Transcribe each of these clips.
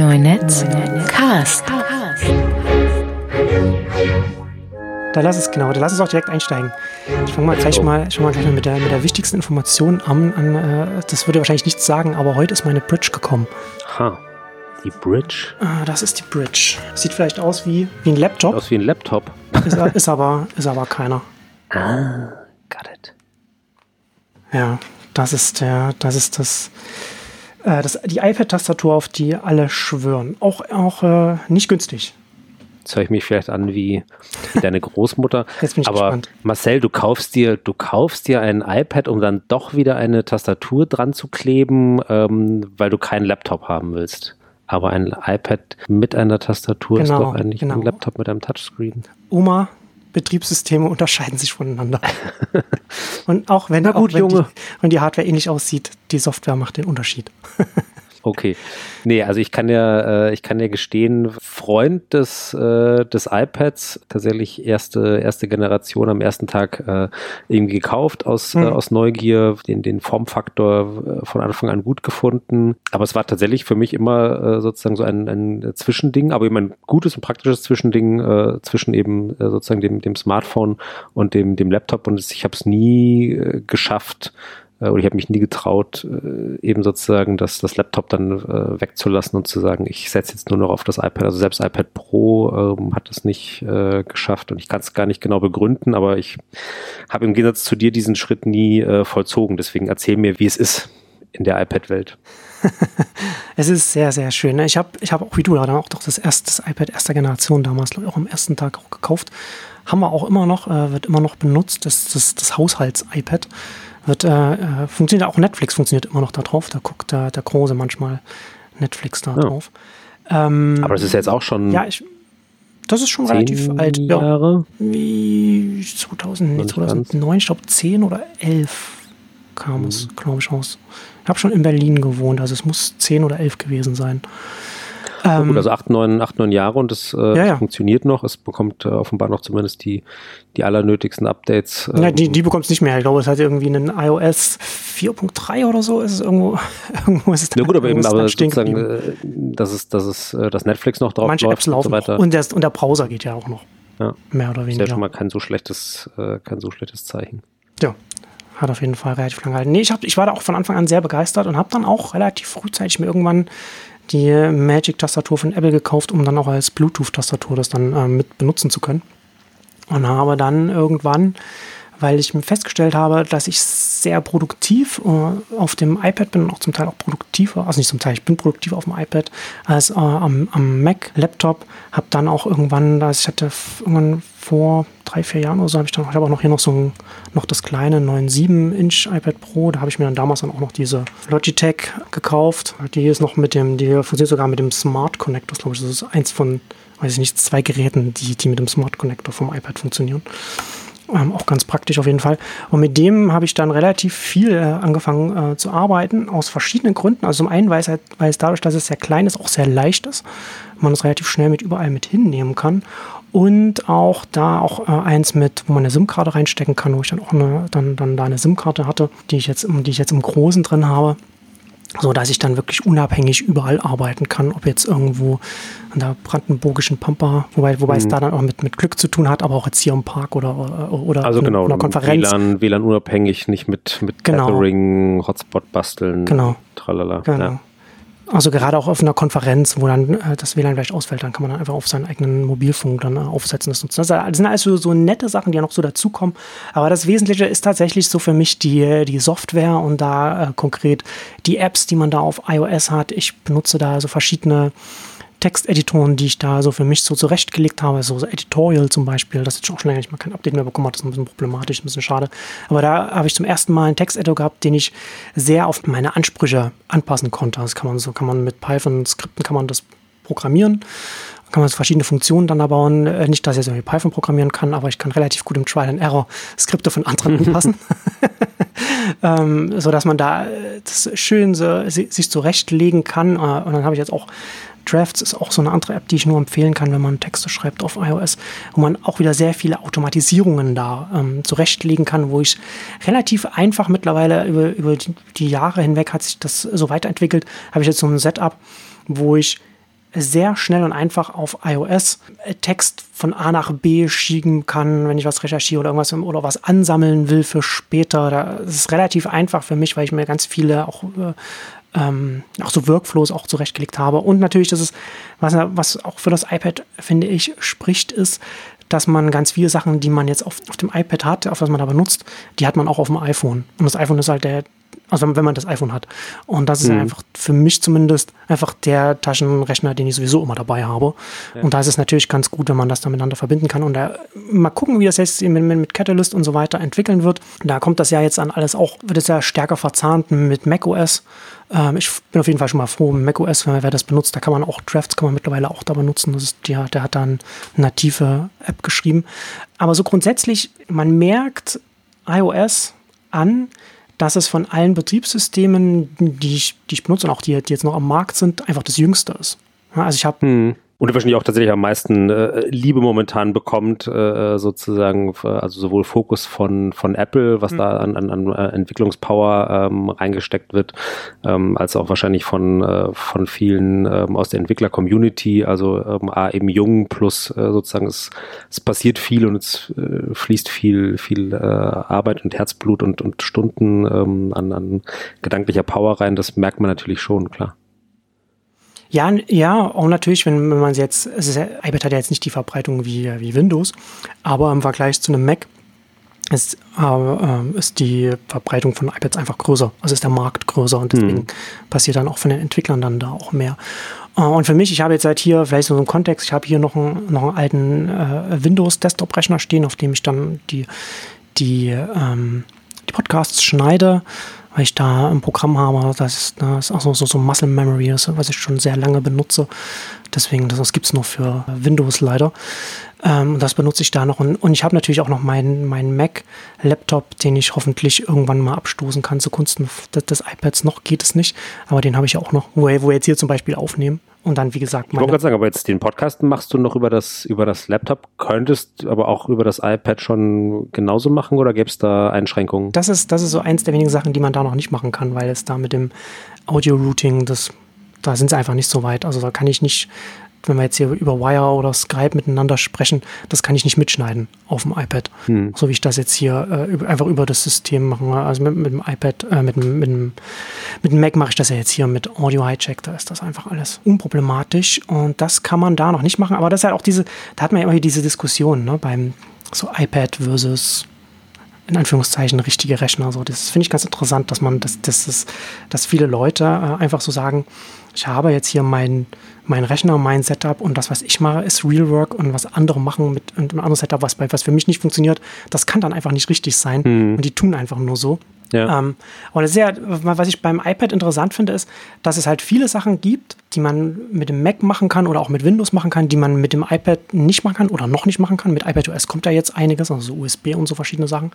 Neunetz Cast. Da lass es genau, da lass es auch direkt einsteigen. Ich fange mal gleich mal, schon mal gleich mal mit der, mit der wichtigsten Information an. an äh, das würde wahrscheinlich nichts sagen, aber heute ist meine Bridge gekommen. Ha. Die Bridge? Ah, das ist die Bridge. Sieht vielleicht aus wie, wie ein Laptop. Aus wie ein Laptop. Ist, ist, aber, ist aber keiner. Ah, got it. Ja, das ist der, das ist das, äh, das die iPad-Tastatur, auf die alle schwören. Auch, auch äh, nicht günstig. Jetzt höre ich mich vielleicht an wie, wie deine Großmutter. Jetzt bin ich Aber gespannt. Marcel, du kaufst dir, du kaufst dir ein iPad, um dann doch wieder eine Tastatur dran zu kleben, ähm, weil du keinen Laptop haben willst. Aber ein iPad mit einer Tastatur ist Genau, doch eigentlich genau. ein Laptop mit einem Touchscreen. Oma, Betriebssysteme unterscheiden sich voneinander. Und auch wenn, Na gut, auch wenn, Junge. Die, wenn die Hardware ähnlich aussieht, die Software macht den Unterschied. Okay. Nee, also ich kann ja, äh, ich kann ja gestehen, Freund des, äh, des iPads, tatsächlich erste, erste Generation am ersten Tag äh, irgendwie gekauft aus, Mhm. äh, aus Neugier, den, den Formfaktor äh, von Anfang an gut gefunden. Aber es war tatsächlich für mich immer äh, sozusagen so ein, ein Zwischending, aber eben ein gutes und praktisches Zwischending äh, zwischen eben äh, sozusagen dem, dem Smartphone und dem, dem Laptop. Und ich habe es nie äh, geschafft, oder ich habe mich nie getraut, äh, eben sozusagen das, das Laptop dann äh, wegzulassen und zu sagen, ich setze jetzt nur noch auf das iPad. Also selbst iPad Pro ähm, hat es nicht äh, geschafft und ich kann es gar nicht genau begründen, aber ich habe im Gegensatz zu dir diesen Schritt nie äh, vollzogen. Deswegen erzähl mir, wie es ist in der iPad-Welt. Es ist sehr, sehr schön. ne? Ich habe ich hab auch wie du da auch doch das erste das iPad erster Generation damals, glaube ich, auch am ersten Tag auch gekauft. Haben wir auch immer noch, äh, wird immer noch benutzt. Das, das, das Haushalts-iPad wird, äh, äh, funktioniert auch Netflix funktioniert immer noch da drauf. Da guckt der, der Große manchmal Netflix da Ja. drauf. Ähm, Aber das ist jetzt auch schon ja, ich, das ist schon relativ alt. Ja, Jahre. wie 2000, nee, Noch nicht 2009, ich glaube 10 oder 11 kam es, Mhm. glaube ich, raus. Ich habe schon in Berlin gewohnt, also es muss 10 oder 11 gewesen sein. Ja, Ähm, gut, also acht, neun, acht, neun Jahre und es äh, Ja, ja. funktioniert noch. Es bekommt äh, offenbar noch zumindest die, die allernötigsten Updates. ja, ähm, die, die bekommt es nicht mehr. Ich glaube, es hat irgendwie einen iOS 4.3 oder so. Ist es irgendwo, irgendwo ist es Ja gut, aber eben, aber dann sozusagen, äh, dass es, dass es, äh, dass Netflix noch drauf Manche läuft Apps laufen und so weiter. noch. Und der, und der Browser geht ja auch noch. Ja. Mehr oder ist ja weniger. schon mal kein so schlechtes, äh, kein so schlechtes Zeichen. Ja, hat auf jeden Fall relativ lange gehalten. Nee, ich, hab, ich war da auch von Anfang an sehr begeistert und habe dann auch relativ frühzeitig mir irgendwann die Magic-Tastatur von Apple gekauft, um dann auch als Bluetooth-Tastatur das dann ähm, mit benutzen zu können. Und habe dann irgendwann, weil ich festgestellt habe, dass ich sehr produktiv äh, auf dem iPad bin und auch zum Teil auch produktiver, also nicht zum Teil, ich bin produktiver auf dem iPad als äh, am, am Mac-Laptop. Habe dann auch irgendwann, also ich hatte irgendwann vor drei, vier Jahren oder so, habe ich dann, ich habe auch noch hier noch so ein, noch das kleine 9,7-Inch iPad Pro. Da habe ich mir dann damals dann auch noch diese Logitech gekauft. Die ist noch mit dem, die funktioniert sogar mit dem Smart Connector, glaube ich. Das ist eins von, weiß ich nicht, zwei Geräten, die, die mit dem Smart Connector vom iPad funktionieren. Ähm, auch ganz praktisch auf jeden Fall. Und mit dem habe ich dann relativ viel äh, angefangen äh, zu arbeiten, aus verschiedenen Gründen. Also zum einen, weil es, halt, weil es dadurch, dass es sehr klein ist, auch sehr leicht ist. Man es relativ schnell mit überall mit hinnehmen kann. Und auch da auch äh, eins mit, wo man eine SIM-Karte reinstecken kann, wo ich dann auch eine, dann, dann da eine SIM-Karte hatte, die ich jetzt, die ich jetzt im Großen drin habe so dass ich dann wirklich unabhängig überall arbeiten kann, ob jetzt irgendwo an der brandenburgischen Pampa, wobei, wobei es da dann auch mit, mit Glück zu tun hat, aber auch jetzt hier im Park oder, oder, Also in genau, einer Konferenz. WLAN, WLAN unabhängig, nicht mit, mit Genau. Hotspot basteln, Genau. tralala. Genau. Ja. Also gerade auch auf einer Konferenz, wo dann äh, das WLAN vielleicht ausfällt, dann kann man dann einfach auf seinen eigenen Mobilfunk dann äh, aufsetzen. Das, nutzen. das das sind alles so, so nette Sachen, die ja noch so dazukommen. Aber das Wesentliche ist tatsächlich so für mich die, die Software und da äh, konkret die Apps, die man da auf iOS hat. Ich benutze da so verschiedene Texteditoren, die ich da so für mich so zurechtgelegt habe, so, so Editorial zum Beispiel, das jetzt auch schon länger nicht mal kein Update mehr bekommen hat, das ist ein bisschen problematisch, ein bisschen schade. Aber da habe ich zum ersten Mal einen Texteditor gehabt, den ich sehr auf meine Ansprüche anpassen konnte. Das kann man so, kann man mit Python-Skripten kann man das programmieren. Kann man so verschiedene Funktionen dann da bauen. Äh, Nicht, dass ich so wie Python programmieren kann, aber ich kann relativ gut im Trial and Error Skripte von anderen anpassen. ähm, so dass man da äh, das schön so, si- sich zurechtlegen kann. Äh, und dann habe ich jetzt auch Drafts ist auch so eine andere App, die ich nur empfehlen kann, wenn man Texte schreibt auf iOS, wo man auch wieder sehr viele Automatisierungen da ähm, zurechtlegen kann, wo ich relativ einfach mittlerweile über, über die Jahre hinweg hat sich das so weiterentwickelt, habe ich jetzt so ein Setup, wo ich sehr schnell und einfach auf iOS Text von A nach B schieben kann, wenn ich was recherchiere oder irgendwas oder was ansammeln will für später. Das ist relativ einfach für mich, weil ich mir ganz viele auch äh, ähm, auch so Workflows auch zurechtgelegt habe. Und natürlich, das ist, was, was auch für das iPad, finde ich, spricht, ist, dass man ganz viele Sachen, die man jetzt auf, auf dem iPad hat, auf was man da benutzt, die hat man auch auf dem iPhone. Und das iPhone ist halt der, also wenn man das iPhone hat. Und das ist mhm. einfach für mich zumindest einfach der Taschenrechner, den ich sowieso immer dabei habe. Ja. Und da ist es natürlich ganz gut, wenn man das da miteinander verbinden kann. Und da, mal gucken, wie das jetzt mit, mit Catalyst und so weiter entwickeln wird. Da kommt das ja jetzt an alles auch, wird es ja stärker verzahnt mit macOS. Ähm, ich bin auf jeden Fall schon mal froh, macOS, wenn wer das benutzt, da kann man auch Drafts kann man mittlerweile auch da benutzen. Das ist, der, der hat da eine native App geschrieben. Aber so grundsätzlich, man merkt iOS an, dass es von allen Betriebssystemen, die ich, die ich benutze und auch die, die jetzt noch am Markt sind, einfach das jüngste ist. Also ich habe hm und wahrscheinlich auch tatsächlich am meisten äh, Liebe momentan bekommt, äh, sozusagen, also sowohl Fokus von, von Apple, was mhm. da an, an, an äh, Entwicklungspower ähm, reingesteckt wird, ähm, als auch wahrscheinlich von, äh, von vielen ähm, aus der Entwickler-Community, also ähm, A, eben jung plus äh, sozusagen es, es passiert viel und es äh, fließt viel, viel äh, Arbeit und Herzblut und, und Stunden ähm, an, an gedanklicher Power rein, das merkt man natürlich schon, klar. Ja, ja, auch natürlich, wenn, wenn man jetzt, also iPad hat ja jetzt nicht die Verbreitung wie, wie Windows, aber im Vergleich zu einem Mac ist, äh, ist die Verbreitung von iPads einfach größer. Also ist der Markt größer und deswegen hm. passiert dann auch von den Entwicklern dann da auch mehr. Äh, und für mich, ich habe jetzt seit hier, vielleicht so einen Kontext, ich habe hier noch einen, noch einen alten äh, Windows-Desktop-Rechner stehen, auf dem ich dann die, die, ähm, die Podcasts schneide weil ich da ein Programm habe, das ist, das ist auch so, so, so Muscle Memory, das, was ich schon sehr lange benutze. Deswegen, das, das gibt es nur für Windows leider. Ähm, das benutze ich da noch. Und, und ich habe natürlich auch noch meinen mein Mac-Laptop, den ich hoffentlich irgendwann mal abstoßen kann zugunsten des, iPads. Noch geht es nicht, aber den habe ich auch noch, wo wir jetzt hier zum Beispiel aufnehmen. Und dann, wie gesagt, Ich wollte gerade sagen, aber jetzt den Podcast machst du noch über das, über das Laptop, könntest aber auch über das iPad schon genauso machen oder gäbe es da Einschränkungen? Das ist, das ist so eins der wenigen Sachen, die man da noch nicht machen kann, weil es da mit dem Audio-Routing, das, da sind sie einfach nicht so weit. Also da kann ich nicht wenn wir jetzt hier über Wire oder Skype miteinander sprechen, das kann ich nicht mitschneiden auf dem iPad. Hm. So wie ich das jetzt hier äh, einfach über das System mache. Also mit, mit dem iPad, äh, mit, mit, dem, mit dem Mac mache ich das ja jetzt hier mit Audio Hijack. Da ist das einfach alles unproblematisch und das kann man da noch nicht machen. Aber das ist halt auch diese, da hat man ja immer diese Diskussion ne, beim so iPad versus in Anführungszeichen richtige Rechner. So, das finde ich ganz interessant, dass man, dass, dass, dass, dass viele Leute äh, einfach so sagen, ich habe jetzt hier mein, mein Rechner, mein Setup und das, was ich mache, ist Real Work und was andere machen mit einem anderen Setup, was, was für mich nicht funktioniert, das kann dann einfach nicht richtig sein. Mhm. Und die tun einfach nur so. Ja. Ähm, aber sehr, was ich beim iPad interessant finde, ist, dass es halt viele Sachen gibt, die man mit dem Mac machen kann oder auch mit Windows machen kann, die man mit dem iPad nicht machen kann oder noch nicht machen kann. Mit iPadOS kommt da jetzt einiges, also USB und so verschiedene Sachen.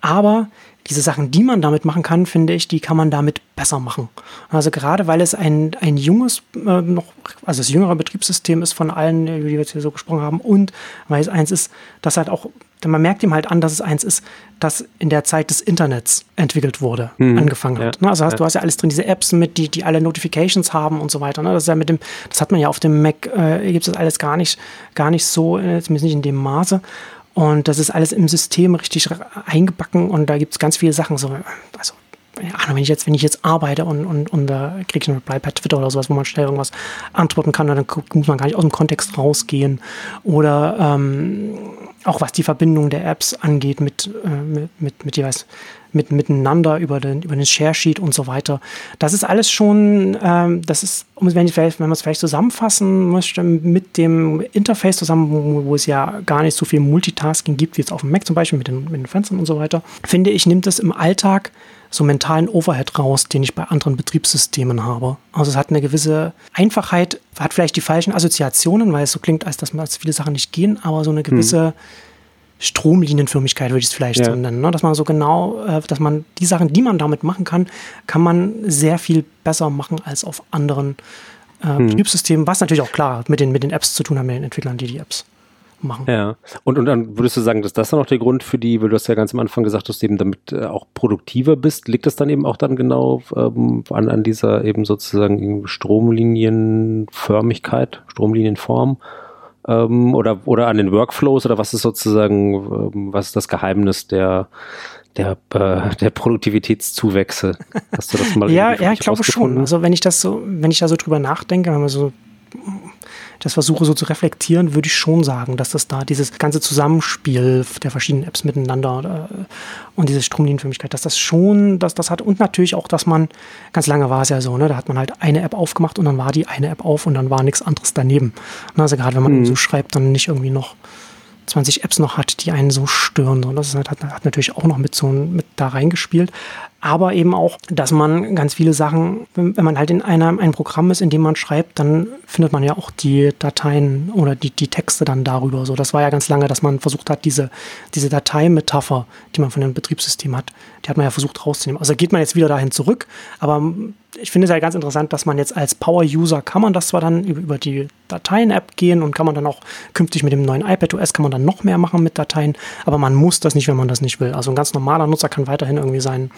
Aber diese Sachen, die man damit machen kann, finde ich, die kann man damit besser machen. Also gerade weil es ein, ein junges, äh, noch, also das jüngere Betriebssystem ist von allen, über die wir jetzt hier so gesprochen haben, und weil es eins ist, das halt auch man merkt ihm halt an, dass es eins ist, das in der Zeit des Internets entwickelt wurde, mhm. angefangen hat. Ja. Ne? Also hast, ja. du hast ja alles drin, diese Apps mit, die, die alle Notifications haben und so weiter. Ne? Das ist ja mit dem, das hat man ja auf dem Mac, äh, gibt es das alles gar nicht, gar nicht so, äh, zumindest nicht in dem Maße. Und das ist alles im System richtig eingebacken und da gibt es ganz viele Sachen, so, also Ahnung, wenn ich jetzt, wenn ich jetzt arbeite und, und, und da kriege ich einen Reply per Twitter oder sowas, wo man schnell irgendwas antworten kann, dann muss man gar nicht aus dem Kontext rausgehen. Oder ähm, auch was die Verbindung der Apps angeht mit, äh, mit, mit, mit jeweils mit, miteinander über den, über den Share Sheet und so weiter. Das ist alles schon, ähm, das ist, wenn, wenn man es vielleicht zusammenfassen möchte, mit dem Interface zusammen, wo, wo, es ja gar nicht so viel Multitasking gibt, wie jetzt auf dem Mac zum Beispiel mit den, mit den Fenstern und so weiter, finde ich, nimmt es im Alltag so mentalen Overhead raus, den ich bei anderen Betriebssystemen habe. Also es hat eine gewisse Einfachheit, hat vielleicht die falschen Assoziationen, weil es so klingt, als dass man als viele Sachen nicht gehen, aber so eine gewisse hm. Stromlinienförmigkeit würde ich es vielleicht ja. so nennen, ne? dass man so genau, äh, dass man die Sachen, die man damit machen kann, kann man sehr viel besser machen als auf anderen äh, hm. Betriebssystemen, was natürlich auch klar mit den, mit den Apps zu tun haben, mit den Entwicklern, die die Apps machen. Ja. Und, und dann würdest du sagen, dass das dann auch der Grund für die, weil du hast ja ganz am Anfang gesagt, dass du eben damit äh, auch produktiver bist. Liegt das dann eben auch dann genau ähm, an, an dieser eben sozusagen Stromlinienförmigkeit, Stromlinienform? Ähm, oder, oder an den Workflows oder was ist sozusagen, ähm, was ist das Geheimnis der, der, äh, der Produktivitätszuwächse? Hast du das mal Ja, ja, ich glaube schon. Also wenn ich das so, wenn ich da so drüber nachdenke, wenn man so das versuche so zu reflektieren, würde ich schon sagen, dass das da dieses ganze Zusammenspiel der verschiedenen Apps miteinander äh, und diese Stromlinienförmigkeit, dass das schon, dass das hat und natürlich auch, dass man, ganz lange war es ja so, ne, da hat man halt eine App aufgemacht und dann war die eine App auf und dann war nichts anderes daneben. Also gerade wenn man mhm. so schreibt, dann nicht irgendwie noch 20 Apps noch hat, die einen so stören. Und das hat, hat natürlich auch noch mit so mit da reingespielt aber eben auch, dass man ganz viele Sachen, wenn man halt in einem ein Programm ist, in dem man schreibt, dann findet man ja auch die Dateien oder die, die Texte dann darüber. So, das war ja ganz lange, dass man versucht hat, diese, diese Dateimetapher, die man von dem Betriebssystem hat, die hat man ja versucht rauszunehmen. Also geht man jetzt wieder dahin zurück, aber ich finde es ja ganz interessant, dass man jetzt als Power-User kann man das zwar dann über die Dateien-App gehen und kann man dann auch künftig mit dem neuen iPad OS kann man dann noch mehr machen mit Dateien, aber man muss das nicht, wenn man das nicht will. Also ein ganz normaler Nutzer kann weiterhin irgendwie sein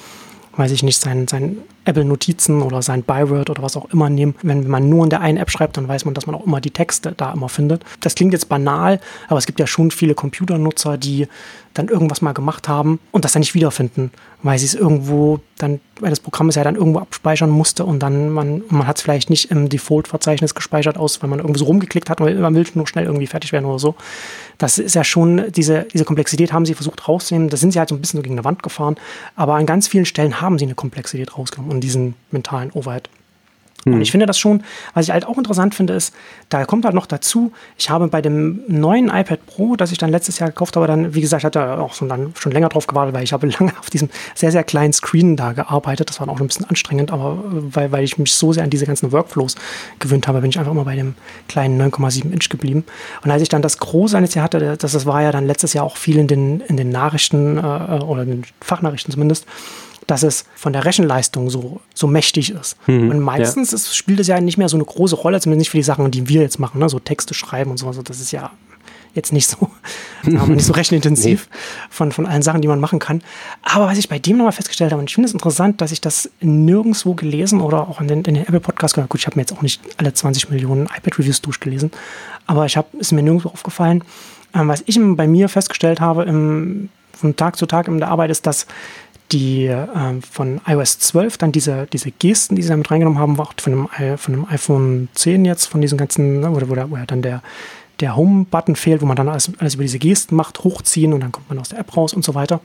weiß ich nicht, sein, sein Apple-Notizen oder sein Byword oder was auch immer nehmen. Wenn man nur in der einen App schreibt, dann weiß man, dass man auch immer die Texte da immer findet. Das klingt jetzt banal, aber es gibt ja schon viele Computernutzer, die dann irgendwas mal gemacht haben und das dann nicht wiederfinden, weil sie es irgendwo dann, weil das Programm es ja dann irgendwo abspeichern musste und dann man, man hat es vielleicht nicht im Default-Verzeichnis gespeichert aus, weil man irgendwie so rumgeklickt hat, weil man will nur schnell irgendwie fertig werden oder so. Das ist ja schon, diese, diese Komplexität haben sie versucht rauszunehmen. Da sind sie halt so ein bisschen so gegen eine Wand gefahren, aber an ganz vielen Stellen haben sie eine Komplexität rausgenommen und diesen mentalen Overhead. Und hm. ich finde das schon, was ich halt auch interessant finde, ist, da kommt halt noch dazu, ich habe bei dem neuen iPad Pro, das ich dann letztes Jahr gekauft habe, dann, wie gesagt, hatte auch schon, dann schon länger drauf gewartet, weil ich habe lange auf diesem sehr, sehr kleinen Screen da gearbeitet. Das war auch ein bisschen anstrengend, aber weil, weil ich mich so sehr an diese ganzen Workflows gewöhnt habe, bin ich einfach immer bei dem kleinen 9,7 Inch geblieben. Und als ich dann das Große eines Jahr hatte, das, das war ja dann letztes Jahr auch viel in den, in den Nachrichten äh, oder in den Fachnachrichten zumindest, dass es von der Rechenleistung so, so mächtig ist. Mhm, und meistens ja. ist, spielt es ja nicht mehr so eine große Rolle, zumindest nicht für die Sachen, die wir jetzt machen, ne? so Texte schreiben und so. Also das ist ja jetzt nicht so, nicht so rechenintensiv nee. von, von allen Sachen, die man machen kann. Aber was ich bei dem nochmal festgestellt habe, und ich finde es interessant, dass ich das nirgendwo gelesen oder auch in den, in den Apple Podcast gehört. Gut, ich habe mir jetzt auch nicht alle 20 Millionen iPad-Reviews durchgelesen, aber ich habe, ist mir nirgendwo aufgefallen. Ähm, was ich bei mir festgestellt habe, im, von Tag zu Tag in der Arbeit, ist, dass die äh, von iOS 12 dann diese, diese Gesten, die sie damit reingenommen haben, war auch von dem, von dem iPhone 10 jetzt, von diesen ganzen, oder wo, wo ja dann der, der Home-Button fehlt, wo man dann alles, alles über diese Gesten macht, hochziehen und dann kommt man aus der App raus und so weiter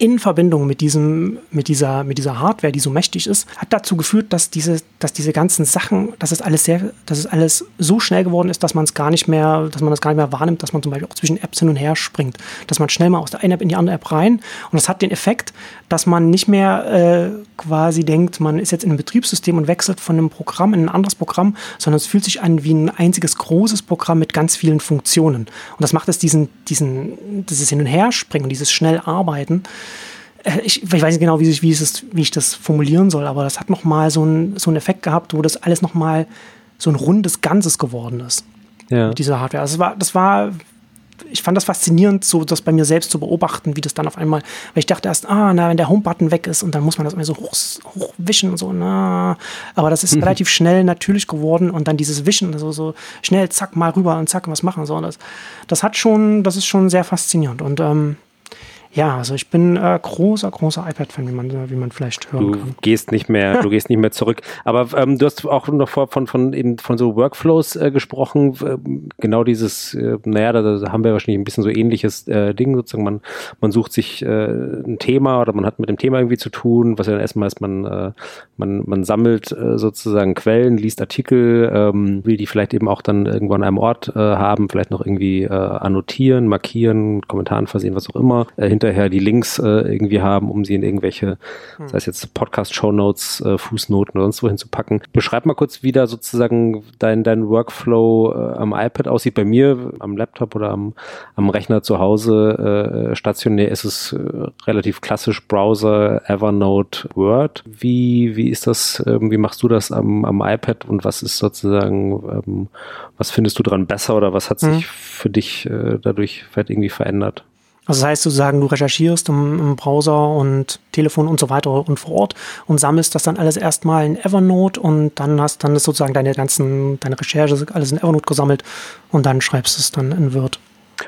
in Verbindung mit diesem, mit dieser, mit dieser Hardware, die so mächtig ist, hat dazu geführt, dass diese, dass diese ganzen Sachen, dass es alles sehr, dass es alles so schnell geworden ist, dass man es gar nicht mehr, dass man das gar nicht mehr wahrnimmt, dass man zum Beispiel auch zwischen Apps hin und her springt, dass man schnell mal aus der einen App in die andere App rein. Und das hat den Effekt, dass man nicht mehr äh, quasi denkt, man ist jetzt in einem Betriebssystem und wechselt von einem Programm in ein anderes Programm, sondern es fühlt sich an wie ein einziges großes Programm mit ganz vielen Funktionen. Und das macht es diesen, diesen, dieses Hin und Her springen dieses schnell Arbeiten ich, ich, weiß nicht genau, wie ich, wie, es, wie ich das formulieren soll, aber das hat nochmal so, ein, so einen Effekt gehabt, wo das alles nochmal so ein rundes Ganzes geworden ist. Ja. Mit dieser Hardware. Also das war, das war, ich fand das faszinierend, so das bei mir selbst zu beobachten, wie das dann auf einmal, weil ich dachte erst, ah, na, wenn der Home-Button weg ist und dann muss man das irgendwie so hoch, hochwischen und so, na. Aber das ist mhm. relativ schnell natürlich geworden und dann dieses Wischen, also so schnell, zack, mal rüber und zack, was machen. So, das, das hat schon, das ist schon sehr faszinierend. Und ähm, ja, also ich bin äh, großer, großer iPad-Fan, wie man, wie man vielleicht hören du kann. Du gehst nicht mehr, du gehst nicht mehr zurück. Aber ähm, du hast auch noch vor, von, von, eben von so Workflows äh, gesprochen. Ähm, genau dieses, äh, naja, da, da, haben wir wahrscheinlich ein bisschen so ähnliches äh, Ding, sozusagen. Man, man sucht sich äh, ein Thema oder man hat mit dem Thema irgendwie zu tun, was ja dann erstmal ist, man, äh, man, man sammelt äh, sozusagen Quellen, liest Artikel, ähm, will die vielleicht eben auch dann irgendwo an einem Ort äh, haben, vielleicht noch irgendwie äh, annotieren, markieren, Kommentaren versehen, was auch immer. Hinterher die Links äh, irgendwie haben, um sie in irgendwelche, hm. sei es jetzt Podcast-Show-Notes, äh, Fußnoten oder sonst wohin zu packen. Beschreib mal kurz, wie da sozusagen dein, dein Workflow äh, am iPad aussieht. Bei mir am Laptop oder am, am Rechner zu Hause äh, stationär ist es äh, relativ klassisch Browser, Evernote, Word. Wie, wie ist das, ähm, wie machst du das am, am iPad und was ist sozusagen, ähm, was findest du dran besser oder was hat sich hm. für dich äh, dadurch vielleicht irgendwie verändert? Also das heißt, du sagen, du recherchierst im, im, Browser und Telefon und so weiter und vor Ort und sammelst das dann alles erstmal in Evernote und dann hast dann ist sozusagen deine ganzen, deine Recherche alles in Evernote gesammelt und dann schreibst du es dann in Word.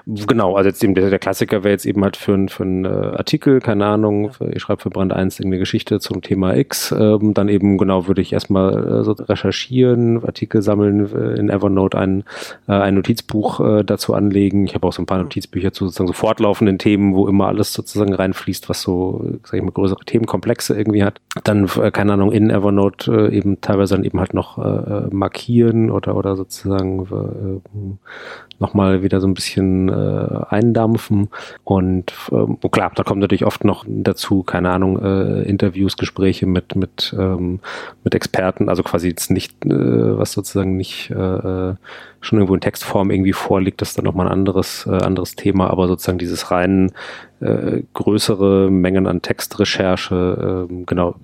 Genau, also jetzt eben der, der Klassiker wäre jetzt eben halt für, für einen äh, Artikel, keine Ahnung, für, ich schreibe für Brand 1 irgendeine Geschichte zum Thema X, ähm, dann eben genau würde ich erstmal äh, so recherchieren, Artikel sammeln, äh, in Evernote ein, äh, ein Notizbuch äh, dazu anlegen. Ich habe auch so ein paar Notizbücher zu sozusagen so fortlaufenden Themen, wo immer alles sozusagen reinfließt, was so, sag ich mal, größere Themenkomplexe irgendwie hat. Dann, äh, keine Ahnung, in Evernote äh, eben teilweise dann eben halt noch äh, äh markieren oder, oder sozusagen äh, nochmal wieder so ein bisschen äh, eindampfen. Und ähm, klar, da kommt natürlich oft noch dazu, keine Ahnung, äh, Interviews, Gespräche mit, mit, ähm, mit Experten, also quasi jetzt nicht, äh, was sozusagen nicht äh, schon irgendwo in Textform irgendwie vorliegt, das ist dann nochmal ein anderes, äh, anderes Thema, aber sozusagen dieses rein äh, größere Mengen an Textrecherche, äh, genau,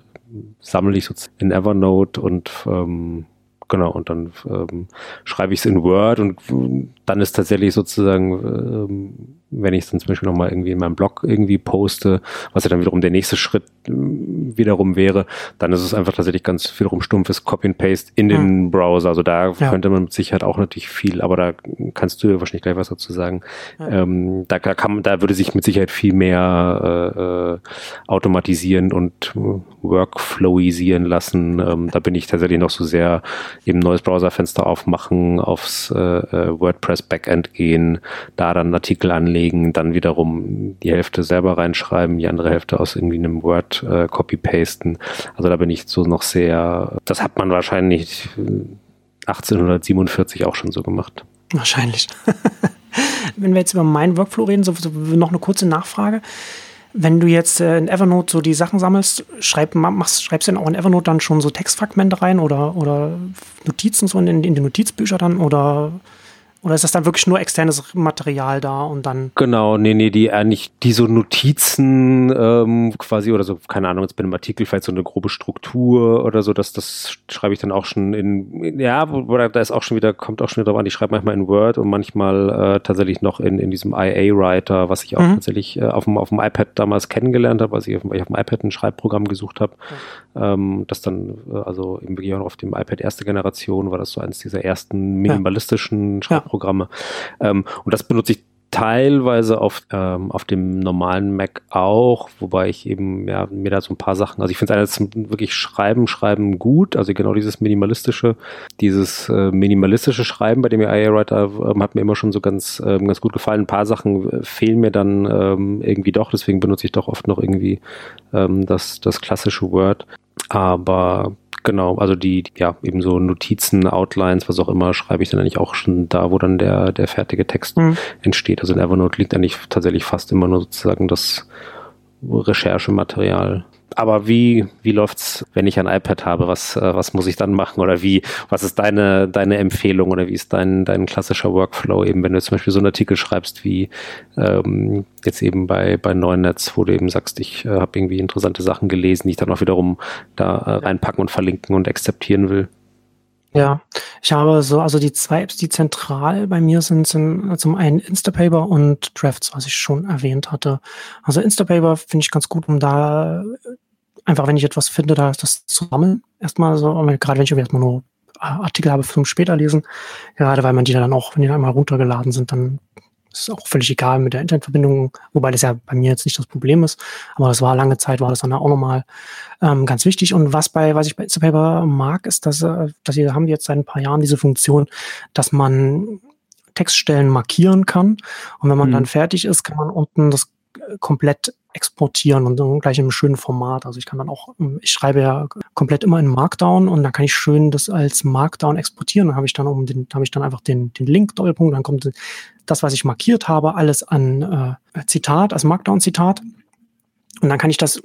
sammle ich sozusagen in Evernote und ähm, genau, und dann ähm, schreibe ich es in Word und dann ist tatsächlich sozusagen, ähm, wenn ich es dann zum Beispiel nochmal irgendwie in meinem Blog irgendwie poste, was ja dann wiederum der nächste Schritt äh, wiederum wäre, dann ist es einfach tatsächlich ganz wiederum stumpfes Copy and Paste in den mhm. Browser. Also da ja. könnte man mit Sicherheit auch natürlich viel, aber da kannst du wahrscheinlich gleich was dazu sagen. Ja. Ähm, da, kann, da würde sich mit Sicherheit viel mehr äh, äh, automatisieren und workflowisieren lassen. Ähm, da bin ich tatsächlich noch so sehr eben neues Browserfenster aufmachen, aufs äh, äh WordPress Backend gehen, da dann Artikel anlegen, dann wiederum die Hälfte selber reinschreiben, die andere Hälfte aus irgendwie einem Word äh, copy-pasten. Also da bin ich so noch sehr, das hat man wahrscheinlich 1847 auch schon so gemacht. Wahrscheinlich. Wenn wir jetzt über meinen Workflow reden, so, so noch eine kurze Nachfrage. Wenn du jetzt äh, in Evernote so die Sachen sammelst, schreib, machst, schreibst du dann auch in Evernote dann schon so Textfragmente rein oder, oder Notizen so in, in die Notizbücher dann oder oder ist das dann wirklich nur externes Material da und dann? Genau, nee, nee, die eigentlich, die so Notizen ähm, quasi oder so, keine Ahnung, jetzt bei einem Artikel vielleicht so eine grobe Struktur oder so, dass das schreibe ich dann auch schon in, ja, da ist auch schon wieder, kommt auch schon wieder drauf an, ich schreibe manchmal in Word und manchmal äh, tatsächlich noch in, in diesem IA-Writer, was ich auch mhm. tatsächlich äh, auf, dem, auf dem iPad damals kennengelernt habe, als ich auf, ich auf dem iPad ein Schreibprogramm gesucht habe. Ja. Ähm, das dann, äh, also auch noch auf dem iPad erste Generation war das so eines dieser ersten minimalistischen ja. Schreibprogramme. Programme. Ähm, und das benutze ich teilweise auf, ähm, auf dem normalen Mac auch, wobei ich eben ja, mir da so ein paar Sachen, also ich finde es wirklich Schreiben, Schreiben gut, also genau dieses minimalistische, dieses äh, minimalistische Schreiben bei dem IA Writer ähm, hat mir immer schon so ganz, ähm, ganz gut gefallen. Ein paar Sachen äh, fehlen mir dann ähm, irgendwie doch, deswegen benutze ich doch oft noch irgendwie ähm, das, das klassische Word. Aber Genau, also die, ja, eben so Notizen, Outlines, was auch immer, schreibe ich dann eigentlich auch schon da, wo dann der, der fertige Text mhm. entsteht. Also in Evernote liegt eigentlich tatsächlich fast immer nur sozusagen das Recherchematerial aber wie, wie läuft's, wenn ich ein iPad habe? Was, äh, was muss ich dann machen? Oder wie, was ist deine, deine Empfehlung oder wie ist dein, dein klassischer Workflow eben, wenn du zum Beispiel so einen Artikel schreibst wie ähm, jetzt eben bei, bei Neunetz, wo du eben sagst, ich äh, habe irgendwie interessante Sachen gelesen, die ich dann auch wiederum da äh, reinpacken und verlinken und akzeptieren will? Ja, ich habe so, also die zwei Apps, die zentral bei mir sind, sind zum einen Instapaper und Drafts, was ich schon erwähnt hatte. Also Instapaper finde ich ganz gut, um da einfach, wenn ich etwas finde, da das zu sammeln. Erstmal so, gerade wenn ich erstmal nur Artikel habe zum später lesen, gerade weil man die dann auch, wenn die dann einmal runtergeladen sind, dann ist auch völlig egal mit der Internetverbindung, wobei das ja bei mir jetzt nicht das Problem ist. Aber das war lange Zeit, war das dann auch nochmal ähm, ganz wichtig. Und was bei, was ich bei Instapaper mag, ist, dass, äh, dass sie haben jetzt seit ein paar Jahren diese Funktion, dass man Textstellen markieren kann. Und wenn man mhm. dann fertig ist, kann man unten das komplett exportieren und dann gleich in einem schönen Format. Also ich kann dann auch, ähm, ich schreibe ja komplett immer in Markdown und dann kann ich schön das als Markdown exportieren. Dann habe ich dann um den, habe ich dann einfach den, den Link, Doppelpunkt, dann kommt das, was ich markiert habe, alles an äh, Zitat, als Markdown-Zitat. Und dann kann ich das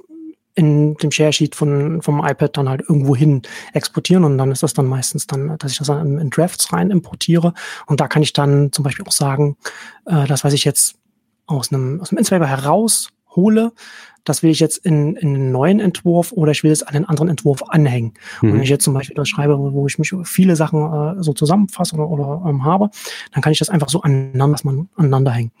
in dem Share Sheet von, vom iPad dann halt irgendwo hin exportieren und dann ist das dann meistens dann, dass ich das dann in Drafts rein importiere und da kann ich dann zum Beispiel auch sagen, äh, das, was ich jetzt aus einem, aus dem Inkscape heraushole, das will ich jetzt in, in einen neuen Entwurf oder ich will es an einen anderen Entwurf anhängen. Mhm. Und wenn ich jetzt zum Beispiel das schreibe, wo ich mich viele Sachen äh, so zusammenfasse oder, oder ähm, habe, dann kann ich das einfach so aneinander, dass man aneinander hängen.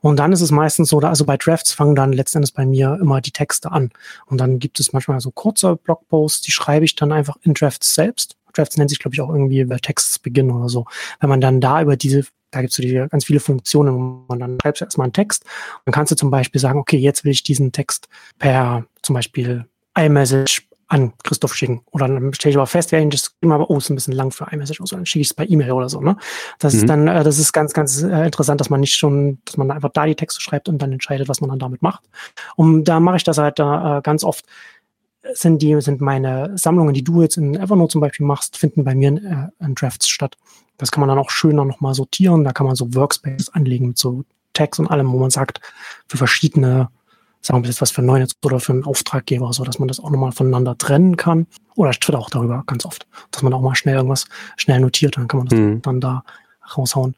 Und dann ist es meistens so, also bei Drafts fangen dann letztendlich bei mir immer die Texte an. Und dann gibt es manchmal so kurze Blogposts, die schreibe ich dann einfach in Drafts selbst. Drafts nennt sich, glaube ich, auch irgendwie über Texts beginnen oder so. Wenn man dann da über diese, da gibt es so die, ganz viele Funktionen, wo man dann schreibst erstmal einen Text. Dann kannst du zum Beispiel sagen, okay, jetzt will ich diesen Text per zum Beispiel iMessage an Christoph schicken. Oder dann stelle ich aber fest, ja, das immer aber, oh, ist ein bisschen lang für iMessage, also dann schicke ich es per E-Mail oder so. Ne? Das mhm. ist dann, äh, das ist ganz, ganz äh, interessant, dass man nicht schon, dass man einfach da die Texte schreibt und dann entscheidet, was man dann damit macht. Und da mache ich das halt äh, ganz oft sind die, sind meine Sammlungen, die du jetzt in Evernote zum Beispiel machst, finden bei mir in, äh, in Drafts statt. Das kann man dann auch schöner nochmal sortieren. Da kann man so Workspaces anlegen mit so Tags und allem, wo man sagt, für verschiedene sagen wir jetzt was für Neunetz oder für einen Auftraggeber, so dass man das auch nochmal voneinander trennen kann. Oder ich twitter auch darüber ganz oft, dass man auch mal schnell irgendwas schnell notiert, dann kann man das mhm. dann da raushauen.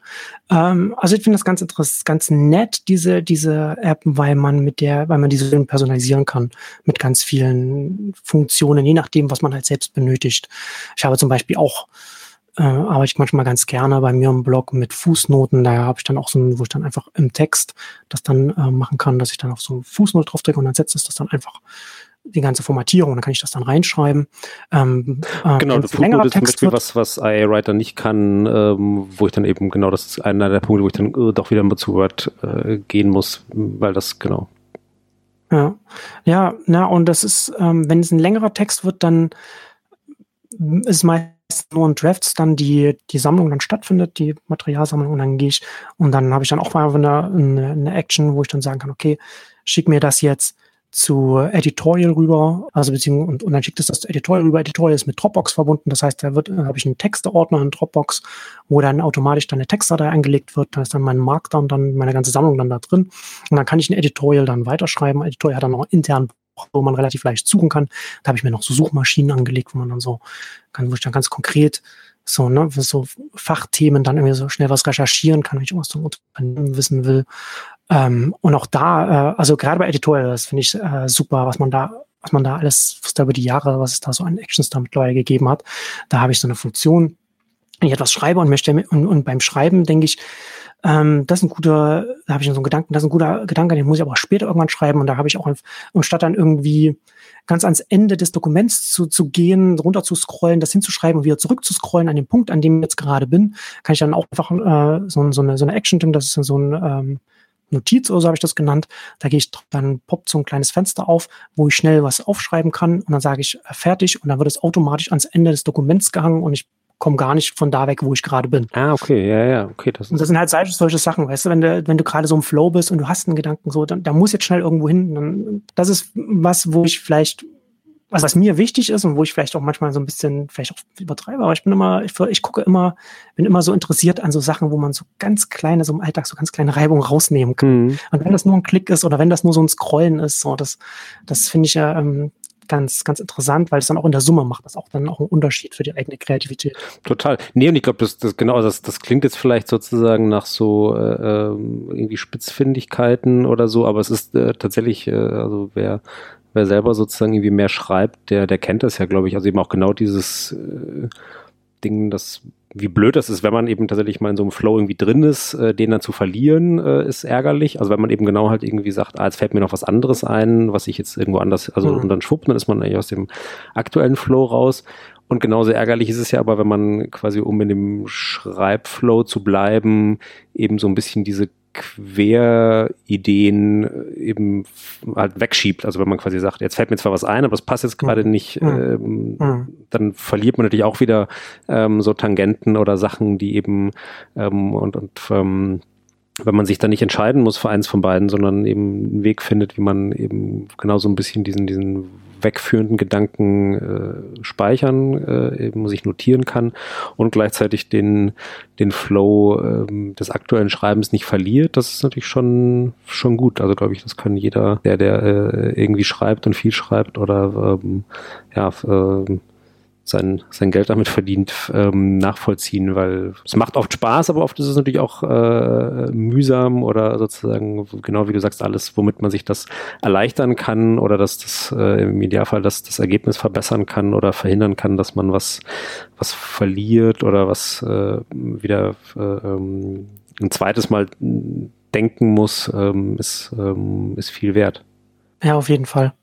Ähm, also ich finde das ganz interessant, ganz nett, diese, diese App, weil man mit der, weil man diese personalisieren kann mit ganz vielen Funktionen, je nachdem, was man halt selbst benötigt. Ich habe zum Beispiel auch äh, arbeite ich manchmal ganz gerne bei mir im Blog mit Fußnoten. Da habe ich dann auch so ein, wo ich dann einfach im Text das dann äh, machen kann, dass ich dann auf so eine Fußnote drauf drücke und dann setzt es das dann einfach die ganze Formatierung, dann kann ich das dann reinschreiben. Ähm, äh, genau, das Fußnote ist zum Beispiel wird, was, was IA Writer nicht kann, ähm, wo ich dann eben, genau, das ist einer der Punkte, wo ich dann äh, doch wieder mal zu Word äh, gehen muss, weil das, genau. Ja, ja, na, und das ist, ähm, wenn es ein längerer Text wird, dann ist meist nur in Drafts dann die, die Sammlung dann stattfindet, die Materialsammlung, und dann gehe ich und dann habe ich dann auch mal eine, eine, eine Action, wo ich dann sagen kann, okay, schick mir das jetzt zu Editorial rüber, also beziehungsweise und, und dann schickt es das Editorial rüber. Editorial ist mit Dropbox verbunden, das heißt, da wird da habe ich einen Texteordner in Dropbox, wo dann automatisch dann eine Textdatei angelegt wird, da ist dann mein Markdown, dann meine ganze Sammlung dann da drin und dann kann ich ein Editorial dann weiterschreiben. Editorial hat dann auch intern wo man relativ leicht suchen kann. Da habe ich mir noch so Suchmaschinen angelegt, wo man dann so kann, wo ich dann ganz konkret so, ne, so Fachthemen dann irgendwie so schnell was recherchieren kann, wenn ich irgendwas zum Unternehmen wissen will. Ähm, und auch da, äh, also gerade bei Editorial, das finde ich äh, super, was man da, was man da alles, was da über die Jahre, was es da so an Actions da mittlerweile gegeben hat. Da habe ich so eine Funktion, wenn ich etwas schreibe und möchte und, und beim Schreiben denke ich, ähm, das ist ein guter, da habe ich so einen Gedanken, das ist ein guter Gedanke, den muss ich aber auch später irgendwann schreiben. Und da habe ich auch, und statt dann irgendwie ganz ans Ende des Dokuments zu, zu gehen, runter zu scrollen, das hinzuschreiben und wieder zurück zu scrollen an den Punkt, an dem ich jetzt gerade bin, kann ich dann auch einfach äh, so, so eine, so eine Action, das ist so ein ähm, Notiz oder so habe ich das genannt. Da gehe ich dann poppt so ein kleines Fenster auf, wo ich schnell was aufschreiben kann. Und dann sage ich äh, fertig. Und dann wird es automatisch ans Ende des Dokuments gehangen. Und ich komme gar nicht von da weg, wo ich gerade bin. Ah, okay, ja, ja, okay. Das und das sind halt solche Sachen, weißt du, wenn du, wenn du gerade so im Flow bist und du hast einen Gedanken so, dann, da muss jetzt schnell irgendwo hin. Dann, das ist was, wo ich vielleicht, also was mir wichtig ist und wo ich vielleicht auch manchmal so ein bisschen, vielleicht auch übertreibe, aber ich bin immer, ich, ich gucke immer, bin immer so interessiert an so Sachen, wo man so ganz kleine, so im Alltag so ganz kleine Reibungen rausnehmen kann. Mhm. Und wenn das nur ein Klick ist oder wenn das nur so ein Scrollen ist, so, das, das finde ich ja, ähm, ganz, ganz interessant, weil es dann auch in der Summe macht das auch dann auch einen Unterschied für die eigene Kreativität. Total. Nee, und ich glaube, das, das genau, das, das klingt jetzt vielleicht sozusagen nach so äh, ähm, irgendwie Spitzfindigkeiten oder so, aber es ist äh, tatsächlich, äh, also wer wer selber sozusagen irgendwie mehr schreibt, der, der kennt das ja, glaube ich. Also eben auch genau dieses äh, Ding, das wie blöd das ist, wenn man eben tatsächlich mal in so einem Flow irgendwie drin ist, äh, den dann zu verlieren, äh, ist ärgerlich. Also wenn man eben genau halt irgendwie sagt, ah, jetzt fällt mir noch was anderes ein, was ich jetzt irgendwo anders, also mhm. und dann schwuppt, dann ist man eigentlich aus dem aktuellen Flow raus. Und genauso ärgerlich ist es ja aber, wenn man quasi, um in dem Schreibflow zu bleiben, eben so ein bisschen diese Querideen äh, eben halt wegschiebt. Also wenn man quasi sagt, jetzt fällt mir zwar was ein, aber es passt jetzt gerade mhm. nicht, ähm, mhm. dann verliert man natürlich auch wieder ähm, so Tangenten oder Sachen, die eben ähm, und, und ähm, wenn man sich da nicht entscheiden muss für eins von beiden, sondern eben einen Weg findet, wie man eben genau so ein bisschen diesen, diesen wegführenden Gedanken äh, speichern, äh, eben sich notieren kann und gleichzeitig den, den Flow äh, des aktuellen Schreibens nicht verliert, das ist natürlich schon, schon gut. Also glaube ich, das kann jeder, der, der äh, irgendwie schreibt und viel schreibt oder ähm, ja, äh, sein, sein Geld damit verdient, ähm, nachvollziehen, weil es macht oft Spaß, aber oft ist es natürlich auch äh, mühsam oder sozusagen, genau wie du sagst, alles, womit man sich das erleichtern kann oder dass das äh, im Idealfall das, das Ergebnis verbessern kann oder verhindern kann, dass man was, was verliert oder was äh, wieder äh, ähm, ein zweites Mal denken muss, ähm, ist, ähm, ist viel wert. Ja, auf jeden Fall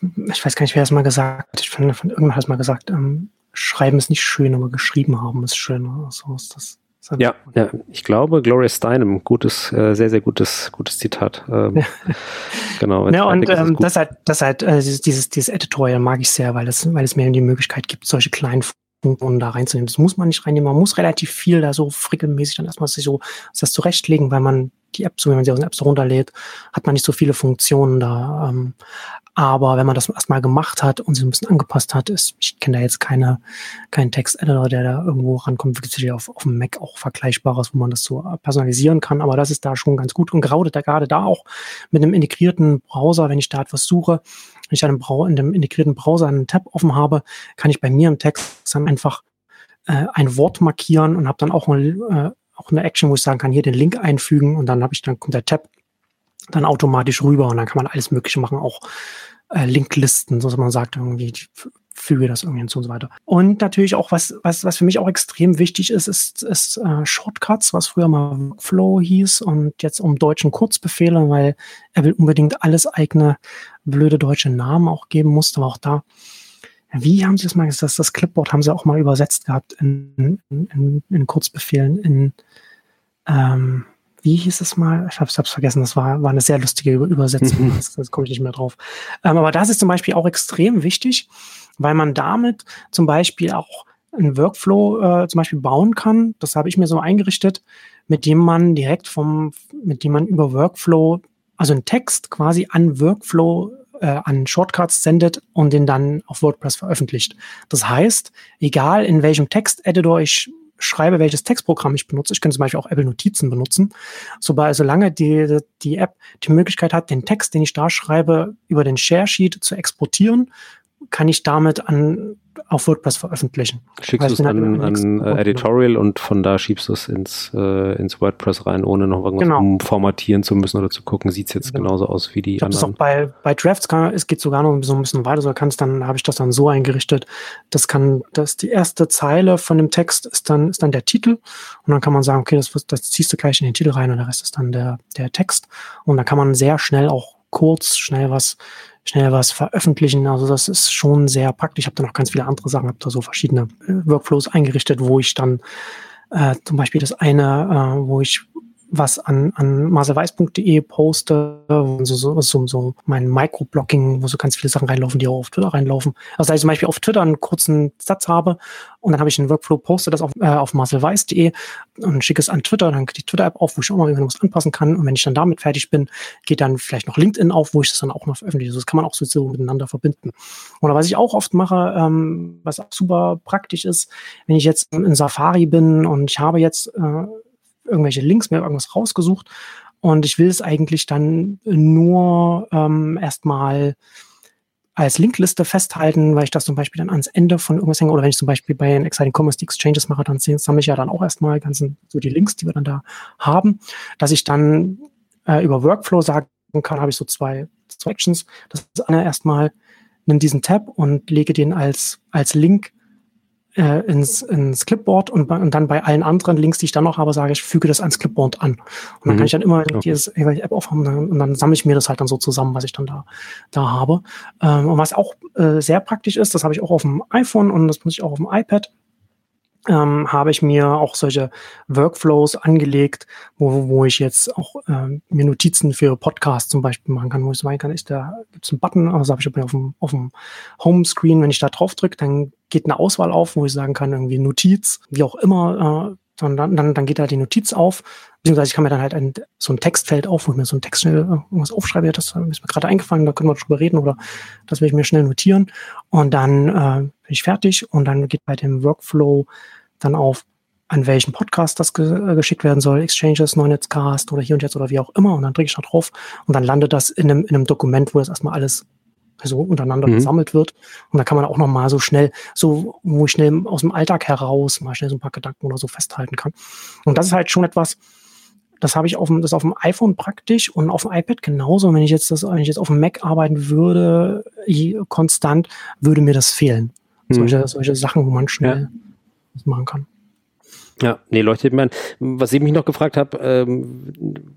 ich weiß gar nicht, wer es mal gesagt hat. Ich finde, von irgendwann hat es mal gesagt, ähm, Schreiben ist nicht schön, aber geschrieben haben ist schöner. So ist das. Ja, ja, ich glaube, Gloria Steinem, gutes, äh, sehr, sehr gutes, gutes Zitat. Ähm, genau. Ja, und ähm, das halt, das halt, äh, dieses, dieses Editorial mag ich sehr, weil es, weil es mir die Möglichkeit gibt, solche kleinen Funktionen da reinzunehmen. Das muss man nicht reinnehmen. Man muss relativ viel da so frickelmäßig dann erstmal sich so das zurechtlegen, weil man die App, so wie man sie aus den Apps runterlädt, hat man nicht so viele Funktionen da. Ähm, aber wenn man das erstmal gemacht hat und sie ein bisschen angepasst hat, ist, ich kenne da jetzt keine, keinen Text-Editor, der da irgendwo rankommt. Es auf, auf dem Mac auch Vergleichbares, wo man das so personalisieren kann. Aber das ist da schon ganz gut. Und gerade da, gerade da auch mit einem integrierten Browser, wenn ich da etwas suche, wenn ich dann in dem integrierten Browser einen Tab offen habe, kann ich bei mir im Text dann einfach äh, ein Wort markieren und habe dann auch, äh, auch eine Action, wo ich sagen kann, hier den Link einfügen und dann habe ich dann kommt der Tab dann automatisch rüber und dann kann man alles Mögliche machen, auch äh, Linklisten, so dass man sagt, irgendwie füge das irgendwie hinzu und so weiter. Und natürlich auch, was, was, was für mich auch extrem wichtig ist, ist, ist äh, Shortcuts, was früher mal Workflow hieß und jetzt um deutschen Kurzbefehle, weil er will unbedingt alles eigene blöde deutsche Namen auch geben musste, aber auch da. Wie haben sie das mal gesagt? Das Clipboard haben sie auch mal übersetzt gehabt in, in, in, in Kurzbefehlen in ähm, wie hieß es mal? Ich habe es vergessen, das war, war eine sehr lustige Übersetzung, das, das komme ich nicht mehr drauf. Ähm, aber das ist zum Beispiel auch extrem wichtig, weil man damit zum Beispiel auch einen Workflow äh, zum Beispiel bauen kann. Das habe ich mir so eingerichtet, mit dem man direkt vom, mit dem man über Workflow, also einen Text quasi an Workflow äh, an Shortcuts sendet und den dann auf WordPress veröffentlicht. Das heißt, egal in welchem Text-Editor ich schreibe, welches Textprogramm ich benutze. Ich kann zum Beispiel auch Apple Notizen benutzen. Sobald, solange die, die App die Möglichkeit hat, den Text, den ich da schreibe, über den Share Sheet zu exportieren, kann ich damit an auf WordPress veröffentlichen. Schickst du es an, an äh, Editorial und von da schiebst du es ins, äh, ins WordPress rein, ohne noch irgendwas genau. umformatieren zu müssen oder zu gucken, sieht es jetzt genau. genauso aus wie die ich anderen. Das auch bei, bei Drafts kann, es geht sogar noch so ein bisschen weiter, so kannst dann, habe ich das dann so eingerichtet, das kann, dass die erste Zeile von dem Text ist dann, ist dann der Titel und dann kann man sagen, okay, das, das ziehst du gleich in den Titel rein und der Rest ist dann der, der Text und dann kann man sehr schnell auch kurz, schnell was schnell was veröffentlichen. Also das ist schon sehr praktisch. Ich habe da noch ganz viele andere Sachen, habe da so verschiedene äh, Workflows eingerichtet, wo ich dann äh, zum Beispiel das eine, äh, wo ich was an, an marcelweiß.de poste, so, so, so, so mein Microblocking, wo so ganz viele Sachen reinlaufen, die auch auf Twitter reinlaufen. Also da ich zum Beispiel auf Twitter einen kurzen Satz habe und dann habe ich einen Workflow, poste das auf, äh, auf marcelweiß.de und schicke es an Twitter, dann geht die Twitter-App auf, wo ich auch noch irgendwas anpassen kann und wenn ich dann damit fertig bin, geht dann vielleicht noch LinkedIn auf, wo ich das dann auch noch veröffentliche. Also das kann man auch so, so miteinander verbinden. Oder was ich auch oft mache, ähm, was auch super praktisch ist, wenn ich jetzt in Safari bin und ich habe jetzt äh, irgendwelche Links, mir irgendwas rausgesucht und ich will es eigentlich dann nur ähm, erstmal als Linkliste festhalten, weil ich das zum Beispiel dann ans Ende von irgendwas hänge oder wenn ich zum Beispiel bei den Exciting Commerce die Exchanges mache, dann sammle ich ja dann auch erstmal ganzen so die Links, die wir dann da haben, dass ich dann äh, über Workflow sagen kann, habe ich so zwei, zwei Actions. Das eine erstmal, nimm diesen Tab und lege den als, als Link äh, ins, ins Clipboard und, und, dann bei allen anderen Links, die ich dann noch habe, sage ich, füge das ans Clipboard an. Und dann mhm. kann ich dann immer okay. dieses App aufhaben und dann sammle ich mir das halt dann so zusammen, was ich dann da, da habe. Ähm, und was auch äh, sehr praktisch ist, das habe ich auch auf dem iPhone und das muss ich auch auf dem iPad ähm, habe ich mir auch solche Workflows angelegt, wo, wo ich jetzt auch ähm, mir Notizen für Podcasts zum Beispiel machen kann, wo ich sagen kann, ist da gibt es einen Button, also habe ich auf dem, auf dem Homescreen, wenn ich da drauf drücke, dann geht eine Auswahl auf, wo ich sagen kann, irgendwie Notiz, wie auch immer, äh, dann, dann, dann geht da die Notiz auf, beziehungsweise ich kann mir dann halt ein, so ein Textfeld auf, wo ich mir so ein Text schnell äh, irgendwas aufschreibe, das ist mir gerade eingefallen, da können wir drüber reden oder das will ich mir schnell notieren. Und dann äh, bin ich fertig und dann geht bei dem Workflow dann auf, an welchen Podcast das ge äh, geschickt werden soll, Exchanges, Neunetzcast oder hier und jetzt oder wie auch immer. Und dann drücke ich da drauf und dann landet das in einem, in einem Dokument, wo das erstmal alles so untereinander mhm. gesammelt wird. Und da kann man auch noch mal so schnell, so wo ich schnell aus dem Alltag heraus mal schnell so ein paar Gedanken oder so festhalten kann. Und das ist halt schon etwas, das habe ich auf dem, das auf dem iPhone praktisch und auf dem iPad genauso. Wenn ich jetzt das, wenn ich jetzt auf dem Mac arbeiten würde, konstant, würde mir das fehlen. Mhm. Solche, solche Sachen, wo man schnell ja. machen kann. Ja, nee, leuchtet mir an. Was ich mich noch gefragt habe, ähm,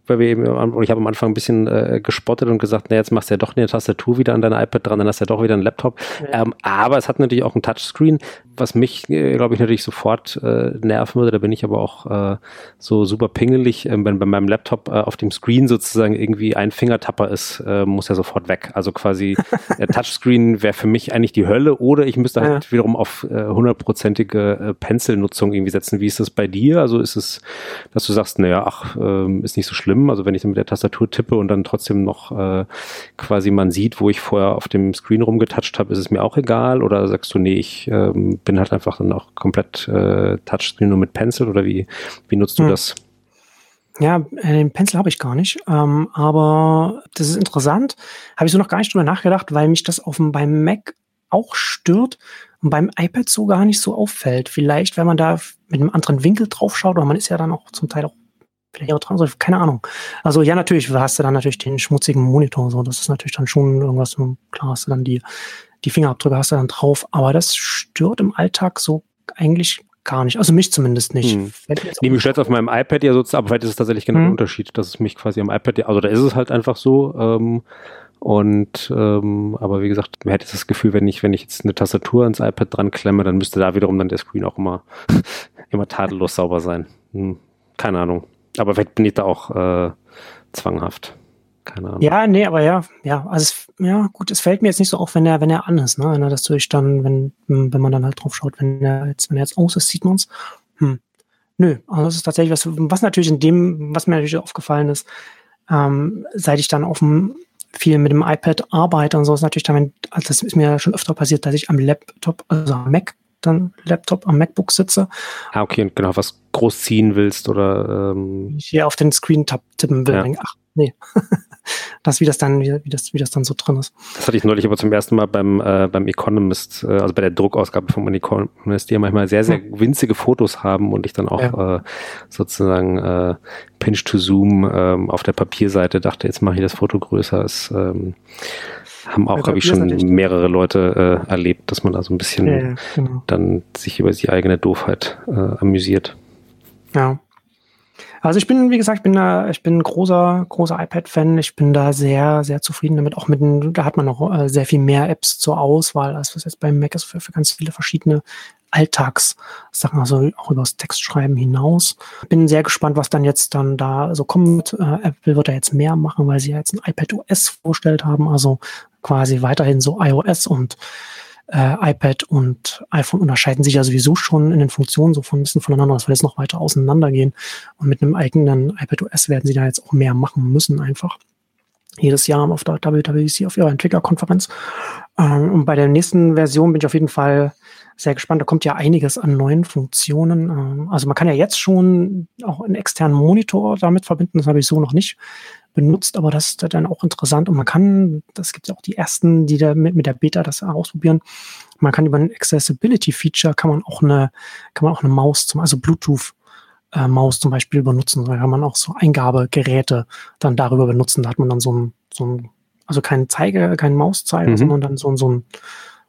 weil wir eben, ich habe am Anfang ein bisschen äh, gespottet und gesagt, na, jetzt machst du ja doch eine Tastatur wieder an dein iPad dran, dann hast du ja doch wieder einen Laptop. Ja. Ähm, aber es hat natürlich auch ein Touchscreen, was mich, äh, glaube ich, natürlich sofort äh, nerven würde. Da bin ich aber auch äh, so super pingelig, äh, wenn bei meinem Laptop äh, auf dem Screen sozusagen irgendwie ein Fingertapper ist, äh, muss er sofort weg. Also quasi äh, Touchscreen wäre für mich eigentlich die Hölle oder ich müsste halt ja. wiederum auf äh, hundertprozentige äh, Pencil-Nutzung irgendwie setzen. Wie ist das bei dir? Also ist es, dass du sagst, naja, ach, äh, ist nicht so schlimm. Also wenn ich dann mit der Tastatur tippe und dann trotzdem noch äh, quasi man sieht, wo ich vorher auf dem Screen rumgetatscht habe, ist es mir auch egal? Oder sagst du, nee, ich äh, bin halt einfach dann auch komplett äh, Touchscreen nur mit Pencil oder wie, wie nutzt du hm. das? Ja, äh, den Pencil habe ich gar nicht, ähm, aber das ist interessant. Habe ich so noch gar nicht drüber nachgedacht, weil mich das auf dem, beim Mac auch stört und beim iPad so gar nicht so auffällt. Vielleicht, wenn man da mit einem anderen Winkel drauf schaut, oder man ist ja dann auch zum Teil auch vielleicht auch dran, so, keine Ahnung. Also ja, natürlich hast du dann natürlich den schmutzigen Monitor, so das ist natürlich dann schon irgendwas, klar hast du dann die, die Fingerabdrücke hast du dann drauf, aber das stört im Alltag so eigentlich gar nicht. Also mich zumindest nicht. Hm. Nee, mich stört auf meinem iPad ja sozusagen, aber vielleicht ist es tatsächlich genau hm. der Unterschied, dass es mich quasi am iPad, also da ist es halt einfach so, ähm, und ähm, aber wie gesagt, man hätte das Gefühl, wenn ich, wenn ich jetzt eine Tastatur ans iPad dran klemme, dann müsste da wiederum dann der Screen auch immer, immer tadellos sauber sein. Hm, keine Ahnung. Aber vielleicht bin ich da auch äh, zwanghaft. Keine Ahnung. Ja, nee, aber ja, ja, also es, ja, gut, es fällt mir jetzt nicht so auf, wenn er, wenn er an ist, ne? Wenn er das dann, wenn, wenn man dann halt drauf schaut, wenn er jetzt, wenn er jetzt aus ist, sieht man es. Hm. Nö, also das ist tatsächlich was, was natürlich in dem, was mir natürlich aufgefallen ist, ähm, seit ich dann auf dem viel mit dem iPad arbeite und so ist natürlich dann, also das ist mir schon öfter passiert, dass ich am Laptop, also am Mac, dann Laptop am MacBook sitze. Ah, okay, und genau, was groß ziehen willst oder ähm hier auf den Screen tippen will, ja. ach, nee. das, wie das dann, wie, das, wie das dann so drin ist. Das hatte ich neulich aber zum ersten Mal beim, äh, beim Economist, äh, also bei der Druckausgabe vom Economist, die ja manchmal sehr, sehr winzige Fotos haben und ich dann auch ja. äh, sozusagen äh, Pinch to Zoom ähm, auf der Papierseite dachte, jetzt mache ich das Foto größer. Es, ähm, haben auch, habe ich schon mehrere Leute äh, erlebt, dass man da so ein bisschen ja, genau. dann sich über die eigene Doofheit äh, amüsiert. Ja. Also ich bin, wie gesagt, ich bin da, ich bin großer, großer iPad-Fan. Ich bin da sehr, sehr zufrieden damit. Auch mit den, da hat man noch äh, sehr viel mehr Apps zur Auswahl, als was jetzt beim Mac ist für, für ganz viele verschiedene Alltagssachen, also auch über das Textschreiben hinaus. Bin sehr gespannt, was dann jetzt dann da so kommt. Äh, Apple wird da jetzt mehr machen, weil sie ja jetzt ein iPad OS vorgestellt haben, also quasi weiterhin so iOS und äh, iPad und iPhone unterscheiden sich ja sowieso schon in den Funktionen so von ein bisschen voneinander. Das wird jetzt noch weiter auseinandergehen. Und mit einem eigenen iPad OS werden sie da jetzt auch mehr machen müssen einfach. Jedes Jahr auf der WWDC auf ihrer Entwicklerkonferenz. Ähm, und bei der nächsten Version bin ich auf jeden Fall sehr gespannt. Da kommt ja einiges an neuen Funktionen. Ähm, also man kann ja jetzt schon auch einen externen Monitor damit verbinden. Das habe ich so noch nicht benutzt, aber das ist dann auch interessant und man kann, das gibt es auch die ersten, die da mit, mit der Beta das ausprobieren. Man kann über ein Accessibility Feature kann man auch eine, kann man auch eine Maus zum, also Bluetooth äh, Maus zum Beispiel benutzen. Da kann man auch so Eingabegeräte dann darüber benutzen. Da hat man dann so ein, so ein also kein Zeige, kein Mauszeiger, mhm. sondern dann so, so, ein,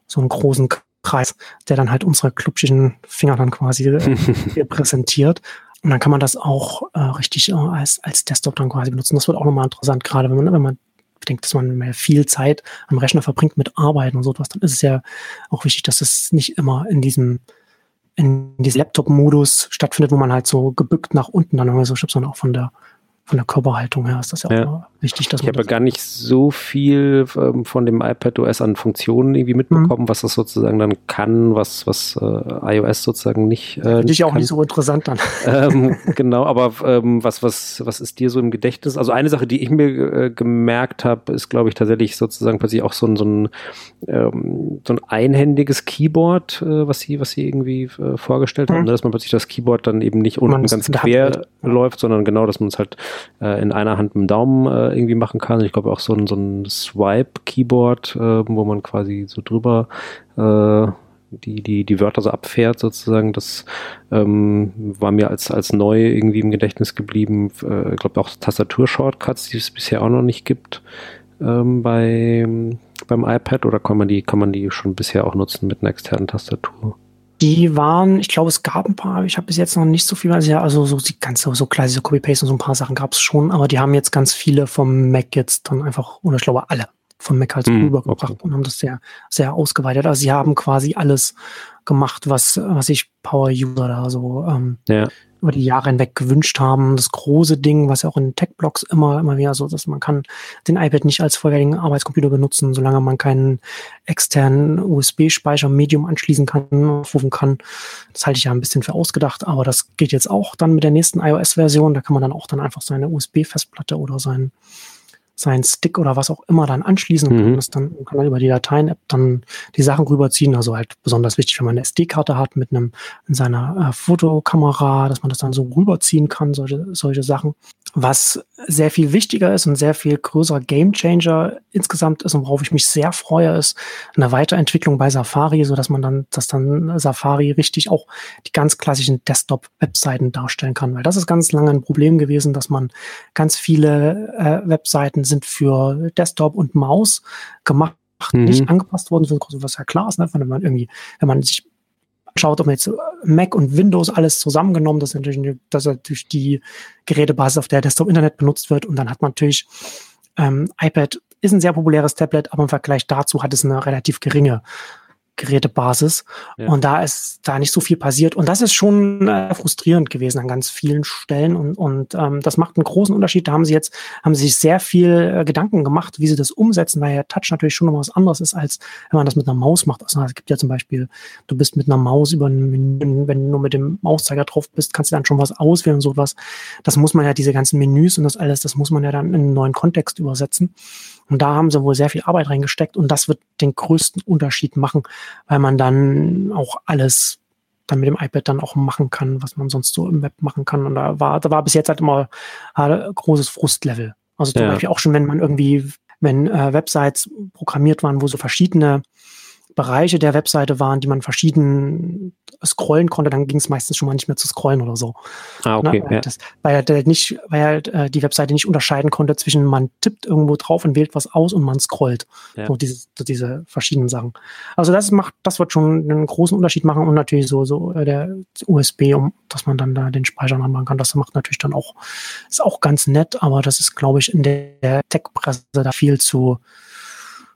so einen großen Kreis, der dann halt unsere klubschigen Finger dann quasi repräsentiert. Und dann kann man das auch äh, richtig äh, als, als Desktop dann quasi benutzen. Das wird auch nochmal interessant, gerade wenn man, wenn man denkt, dass man mehr viel Zeit am Rechner verbringt mit Arbeiten und so etwas, dann ist es ja auch wichtig, dass es nicht immer in diesem in diesem Laptop-Modus stattfindet, wo man halt so gebückt nach unten dann immer so schubst, sondern auch von der von der Körperhaltung her ist das ja, ja. auch wichtig, dass ich man. Ich habe gar nicht so viel ähm, von dem iPad OS an Funktionen irgendwie mitbekommen, mhm. was das sozusagen dann kann, was, was äh, iOS sozusagen nicht. Äh, Finde ich auch kann. nicht so interessant dann. Ähm, genau, aber ähm, was, was, was ist dir so im Gedächtnis? Also eine Sache, die ich mir äh, gemerkt habe, ist, glaube ich, tatsächlich sozusagen plötzlich auch so ein, so ein, ähm, so ein einhändiges Keyboard, äh, was sie, was sie irgendwie äh, vorgestellt mhm. haben, ne? dass man plötzlich das Keyboard dann eben nicht unten ganz quer läuft, sondern genau, dass man es halt äh, in einer Hand mit dem Daumen äh, irgendwie machen kann. Ich glaube auch so ein, so ein Swipe-Keyboard, äh, wo man quasi so drüber äh, die, die, die Wörter so abfährt sozusagen. Das ähm, war mir als, als neu irgendwie im Gedächtnis geblieben. Äh, ich glaube auch Tastatur-Shortcuts, die es bisher auch noch nicht gibt ähm, bei, beim iPad oder kann man die, kann man die schon bisher auch nutzen mit einer externen Tastatur? Die waren, ich glaube, es gab ein paar, ich habe bis jetzt noch nicht so viel, also ja, also so die ganze, so klar, diese Copy-Paste und so ein paar Sachen gab es schon, aber die haben jetzt ganz viele vom Mac jetzt dann einfach, oder ich glaube alle vom Mac halt mm, rübergebracht okay. und haben das sehr, sehr ausgeweitet. Also sie haben quasi alles gemacht, was, was sich Power-User da so ähm, ja über die Jahre hinweg gewünscht haben. Das große Ding, was ja auch in Tech-Blogs immer, immer wieder so, dass man kann den iPad nicht als vollwertigen Arbeitscomputer benutzen, solange man keinen externen USB-Speicher Medium anschließen kann, aufrufen kann. Das halte ich ja ein bisschen für ausgedacht, aber das geht jetzt auch dann mit der nächsten iOS-Version. Da kann man dann auch dann einfach seine USB-Festplatte oder sein seinen Stick oder was auch immer dann anschließen mhm. kann, das dann, kann dann über die Dateien-App dann die Sachen rüberziehen. Also halt besonders wichtig, wenn man eine SD-Karte hat mit einem in seiner äh, Fotokamera, dass man das dann so rüberziehen kann, solche, solche Sachen. Was sehr viel wichtiger ist und sehr viel größerer Gamechanger insgesamt ist und worauf ich mich sehr freue, ist eine Weiterentwicklung bei Safari, so dass man dann, dass dann Safari richtig auch die ganz klassischen Desktop-Webseiten darstellen kann. Weil das ist ganz lange ein Problem gewesen, dass man ganz viele äh, Webseiten sind für Desktop und Maus gemacht, mhm. nicht angepasst worden sind, was ja klar ist, ne? wenn man irgendwie, wenn man sich schaut, ob man jetzt Mac und Windows alles zusammengenommen, das ist natürlich, dass natürlich die Gerätebasis, auf der Desktop-Internet benutzt wird. Und dann hat man natürlich ähm, iPad ist ein sehr populäres Tablet, aber im Vergleich dazu hat es eine relativ geringe Gerätebasis. Ja. Und da ist da nicht so viel passiert. Und das ist schon äh, frustrierend gewesen an ganz vielen Stellen. Und, und ähm, das macht einen großen Unterschied. Da haben sie jetzt, haben sie sich sehr viel äh, Gedanken gemacht, wie sie das umsetzen, weil ja Touch natürlich schon noch was anderes ist, als wenn man das mit einer Maus macht. Also es gibt ja zum Beispiel, du bist mit einer Maus über ein Menü, wenn du nur mit dem Mauszeiger drauf bist, kannst du dann schon was auswählen und sowas. Das muss man ja, diese ganzen Menüs und das alles, das muss man ja dann in einen neuen Kontext übersetzen. Und da haben sie wohl sehr viel Arbeit reingesteckt und das wird den größten Unterschied machen, weil man dann auch alles dann mit dem iPad dann auch machen kann, was man sonst so im Web machen kann. Und da war, da war bis jetzt halt immer äh, großes Frustlevel. Also zum ja. Beispiel auch schon, wenn man irgendwie, wenn äh, Websites programmiert waren, wo so verschiedene Bereiche der Webseite waren, die man verschieden scrollen konnte, dann ging es meistens schon mal nicht mehr zu scrollen oder so. Ah, okay. Ne? Ja. Das, weil er halt nicht, weil halt, äh, die Webseite nicht unterscheiden konnte zwischen man tippt irgendwo drauf und wählt was aus und man scrollt. Ja. So diese, so diese verschiedenen Sachen. Also das macht, das wird schon einen großen Unterschied machen und natürlich so, so äh, der USB, um dass man dann da den Speicher anmachen kann. Das macht natürlich dann auch, ist auch ganz nett, aber das ist, glaube ich, in der Tech-Presse da viel zu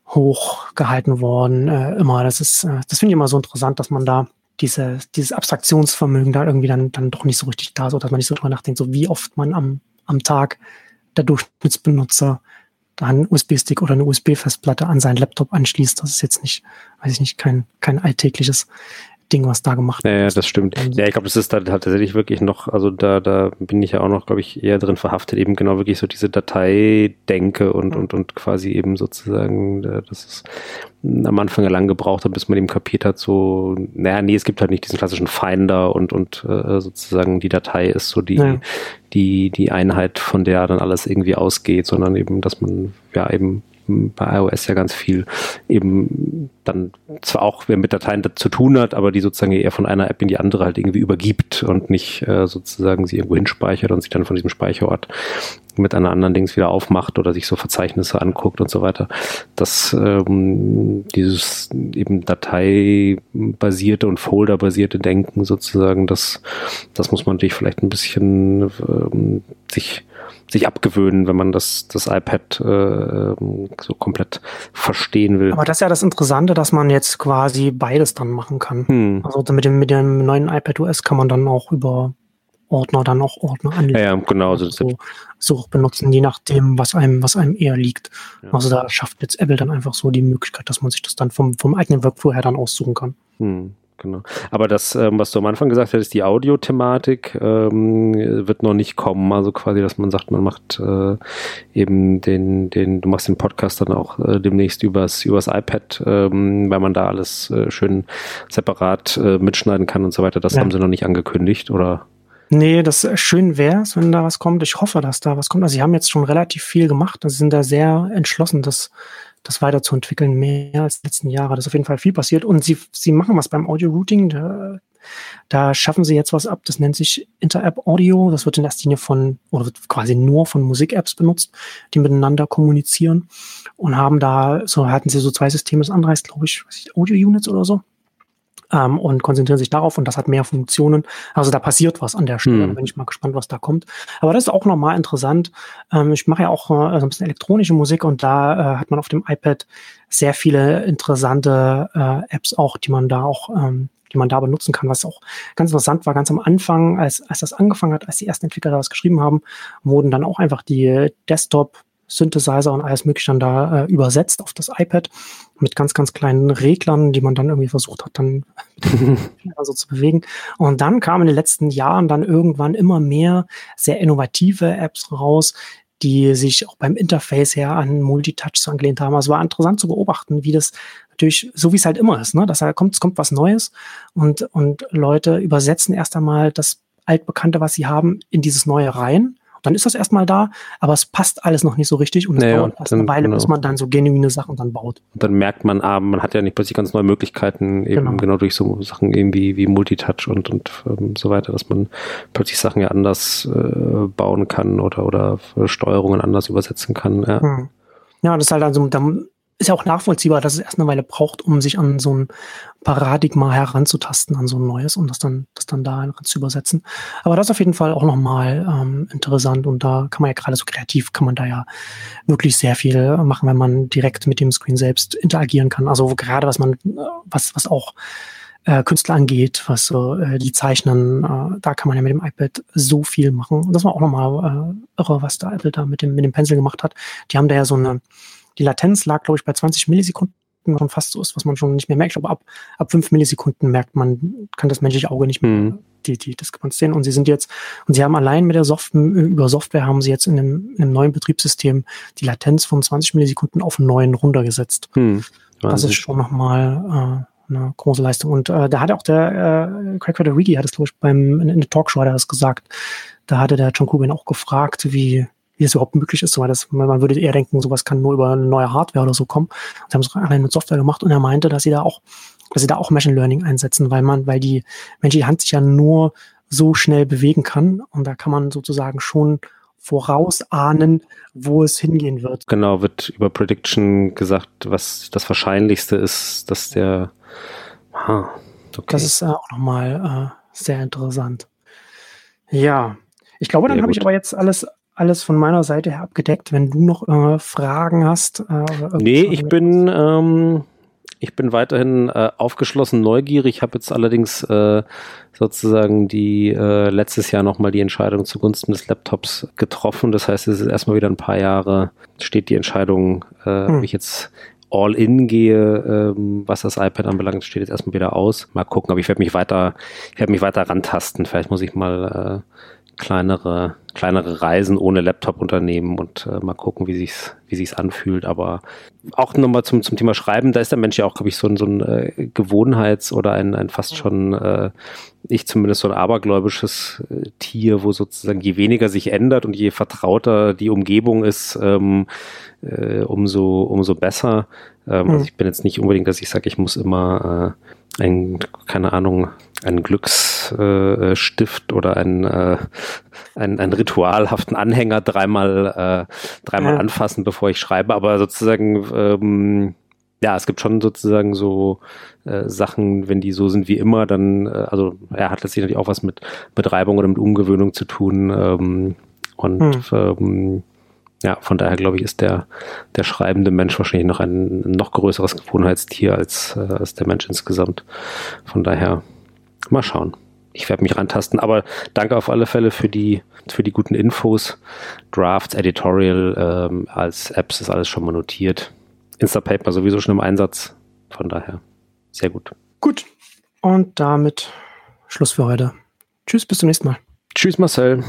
hoch gehalten worden. Äh, immer, das ist, äh, das finde ich immer so interessant, dass man da diese, dieses Abstraktionsvermögen da irgendwie dann, dann doch nicht so richtig da ist, oder dass man nicht so drüber nachdenkt, so wie oft man am, am Tag der Durchschnittsbenutzer da einen USB-Stick oder eine USB-Festplatte an seinen Laptop anschließt. Das ist jetzt nicht, weiß ich nicht, kein, kein alltägliches Ding, was da gemacht wird. Ja, ja das stimmt. Ja, ich glaube, das ist da tatsächlich wirklich noch, also da, da bin ich ja auch noch, glaube ich, eher drin verhaftet, eben genau wirklich so diese Dateidenke und, und, und quasi eben sozusagen, das ist am Anfang lang gebraucht hat, bis man eben kapiert hat, so, naja, nee, es gibt halt nicht diesen klassischen Finder und, und äh, sozusagen die Datei ist so die, ja. die, die Einheit, von der dann alles irgendwie ausgeht, sondern eben, dass man ja eben bei iOS ja ganz viel eben dann zwar auch wer mit Dateien zu tun hat, aber die sozusagen eher von einer App in die andere halt irgendwie übergibt und nicht äh, sozusagen sie irgendwo hinspeichert und sich dann von diesem Speicherort mit einer anderen Dings wieder aufmacht oder sich so Verzeichnisse anguckt und so weiter. Das ähm, dieses eben Dateibasierte und Folderbasierte Denken sozusagen, das, das muss man natürlich vielleicht ein bisschen ähm, sich sich abgewöhnen, wenn man das, das iPad äh, so komplett verstehen will. Aber das ist ja das Interessante, dass man jetzt quasi beides dann machen kann. Hm. Also mit dem, mit dem neuen iPad OS kann man dann auch über Ordner dann auch Ordner anlegen. Ja, ja genau. So, so, so auch benutzen, je nachdem, was einem, was einem eher liegt. Ja. Also da schafft jetzt Apple dann einfach so die Möglichkeit, dass man sich das dann vom, vom eigenen Workflow her dann aussuchen kann. Hm genau. Aber das, ähm, was du am Anfang gesagt hast, die Audio-Thematik ähm, wird noch nicht kommen. Also quasi, dass man sagt, man macht äh, eben den, den, du machst den Podcast dann auch äh, demnächst übers, übers iPad, ähm, weil man da alles äh, schön separat äh, mitschneiden kann und so weiter. Das ja. haben sie noch nicht angekündigt, oder? Nee, das schön wäre es, wenn da was kommt. Ich hoffe, dass da was kommt. Also sie haben jetzt schon relativ viel gemacht. Sie sind da sehr entschlossen, das das weiterzuentwickeln, mehr als die letzten Jahre. Da ist auf jeden Fall viel passiert. Und sie, sie machen was beim Audio-Routing. Da, da schaffen sie jetzt was ab. Das nennt sich Inter-App Audio. Das wird in erster Linie von, oder wird quasi nur von Musik-Apps benutzt, die miteinander kommunizieren. Und haben da, so hatten sie so zwei Systeme. Das andere heißt, glaube ich, Audio-Units oder so ähm, und konzentrieren sich darauf und das hat mehr Funktionen. Also da passiert was an der Stelle. Hm. Da bin ich mal gespannt, was da kommt. Aber das ist auch nochmal interessant. Ähm, ich mache ja auch äh, so ein bisschen elektronische Musik und da äh, hat man auf dem iPad sehr viele interessante äh, Apps auch, die man da auch ähm, die man da benutzen kann, was auch ganz interessant war, ganz am Anfang, als, als das angefangen hat, als die ersten Entwickler da was geschrieben haben, wurden dann auch einfach die Desktop Synthesizer und alles mögliche dann da äh, übersetzt auf das iPad mit ganz, ganz kleinen Reglern, die man dann irgendwie versucht hat, dann also zu bewegen. Und dann kamen in den letzten Jahren dann irgendwann immer mehr sehr innovative Apps raus, die sich auch beim Interface her an Multitouch angelehnt haben. Also war interessant zu beobachten, wie das natürlich, so wie es halt immer ist, ne, dass da kommt, es kommt was Neues und, und Leute übersetzen erst einmal das altbekannte, was sie haben, in dieses neue rein dann ist das erstmal da, aber es passt alles noch nicht so richtig und es naja, dauert erst eine Weile, genau. bis man dann so genuine Sachen dann baut. Und dann merkt man, ah, man hat ja nicht plötzlich ganz neue Möglichkeiten, eben genau, genau durch so Sachen irgendwie wie Multitouch und, und ähm, so weiter, dass man plötzlich Sachen ja anders äh, bauen kann oder, oder Steuerungen anders übersetzen kann. Ja. Hm. Ja, das ist halt dann so, dann ist ja auch nachvollziehbar, dass es erst eine Weile braucht, um sich an so ein Paradigma heranzutasten, an so ein neues, um das dann, das dann da zu übersetzen. Aber das ist auf jeden Fall auch nochmal ähm, interessant und da kann man ja gerade so kreativ, kann man da ja wirklich sehr viel machen, wenn man direkt mit dem Screen selbst interagieren kann. Also gerade was man, was, was auch äh, Künstler angeht, was so äh, die zeichnen, äh, da kann man ja mit dem iPad so viel machen. Und das war auch nochmal äh, irre, was der Apple da mit dem, mit dem Pencil gemacht hat. Die haben da ja so eine die Latenz lag, glaube ich, bei 20 Millisekunden schon fast so ist, was man schon nicht mehr merkt. Aber ab, ab 5 Millisekunden merkt man, kann das menschliche Auge nicht mehr mhm. die, die Diskrepanz sehen. Und sie sind jetzt, und sie haben allein mit der Software, über Software haben sie jetzt in einem, in einem neuen Betriebssystem die Latenz von 20 Millisekunden auf 9 runtergesetzt. Mhm. Das ist schon nochmal äh, eine große Leistung. Und äh, da hat auch der äh, Craig Federighi, hat es, glaube ich, beim, in, in der Talkshow hat er das gesagt. Da hatte der John Kubin auch gefragt, wie, wie es überhaupt möglich ist. So, das, man würde eher denken, sowas kann nur über eine neue Hardware oder so kommen. Sie haben es allein mit Software gemacht und er meinte, dass sie da auch, dass sie da auch Machine Learning einsetzen, weil man, weil die menschliche Hand sich ja nur so schnell bewegen kann und da kann man sozusagen schon vorausahnen, wo es hingehen wird. Genau, wird über Prediction gesagt, was das Wahrscheinlichste ist, dass der. Aha, okay. Das ist äh, auch nochmal äh, sehr interessant. Ja, ich glaube, dann habe ich aber jetzt alles alles von meiner Seite her abgedeckt. Wenn du noch äh, Fragen hast. Äh, nee, ich bin, ähm, ich bin weiterhin äh, aufgeschlossen neugierig. Ich habe jetzt allerdings äh, sozusagen die äh, letztes Jahr nochmal die Entscheidung zugunsten des Laptops getroffen. Das heißt, es ist erstmal wieder ein paar Jahre, steht die Entscheidung, äh, hm. ob ich jetzt all in gehe, ähm, was das iPad anbelangt, steht jetzt erstmal wieder aus. Mal gucken, aber ich werde mich weiter, ich werde mich weiter rantasten. Vielleicht muss ich mal äh, kleinere, kleinere Reisen ohne Laptop unternehmen und äh, mal gucken, wie sich's, wie sich's anfühlt. Aber auch nochmal zum, zum Thema Schreiben, da ist der Mensch ja auch, glaube ich, so ein, so ein äh, Gewohnheits- oder ein, ein fast schon, äh, ich zumindest so ein abergläubisches äh, Tier, wo sozusagen je weniger sich ändert und je vertrauter die Umgebung ist, ähm, äh, umso, umso besser. Ähm, mhm. Also ich bin jetzt nicht unbedingt, dass ich sage, ich muss immer äh, ein, keine Ahnung, ein Glücksstift äh, oder ein, äh, ein, ein ritualhaften Anhänger dreimal, äh, dreimal ja. anfassen, bevor ich schreibe. Aber sozusagen, ähm, ja, es gibt schon sozusagen so äh, Sachen, wenn die so sind wie immer, dann, äh, also er hat letztlich natürlich auch was mit, mit Reibung oder mit Umgewöhnung zu tun. Ähm, und hm. ähm, ja, von daher glaube ich, ist der, der schreibende Mensch wahrscheinlich noch ein noch größeres Gewohnheitstier als, äh, als der Mensch insgesamt. Von daher Mal schauen. ich werde mich rantasten. Aber danke auf alle Fälle für die, für die guten Infos. Drafts, Editorial, ähm, als Apps ist alles schon mal notiert. Instapaper sowieso schon im Einsatz. Von daher sehr gut. Gut. Und damit Schluss für heute. Tschüss, bis zum nächsten Mal. Tschüss, Marcel.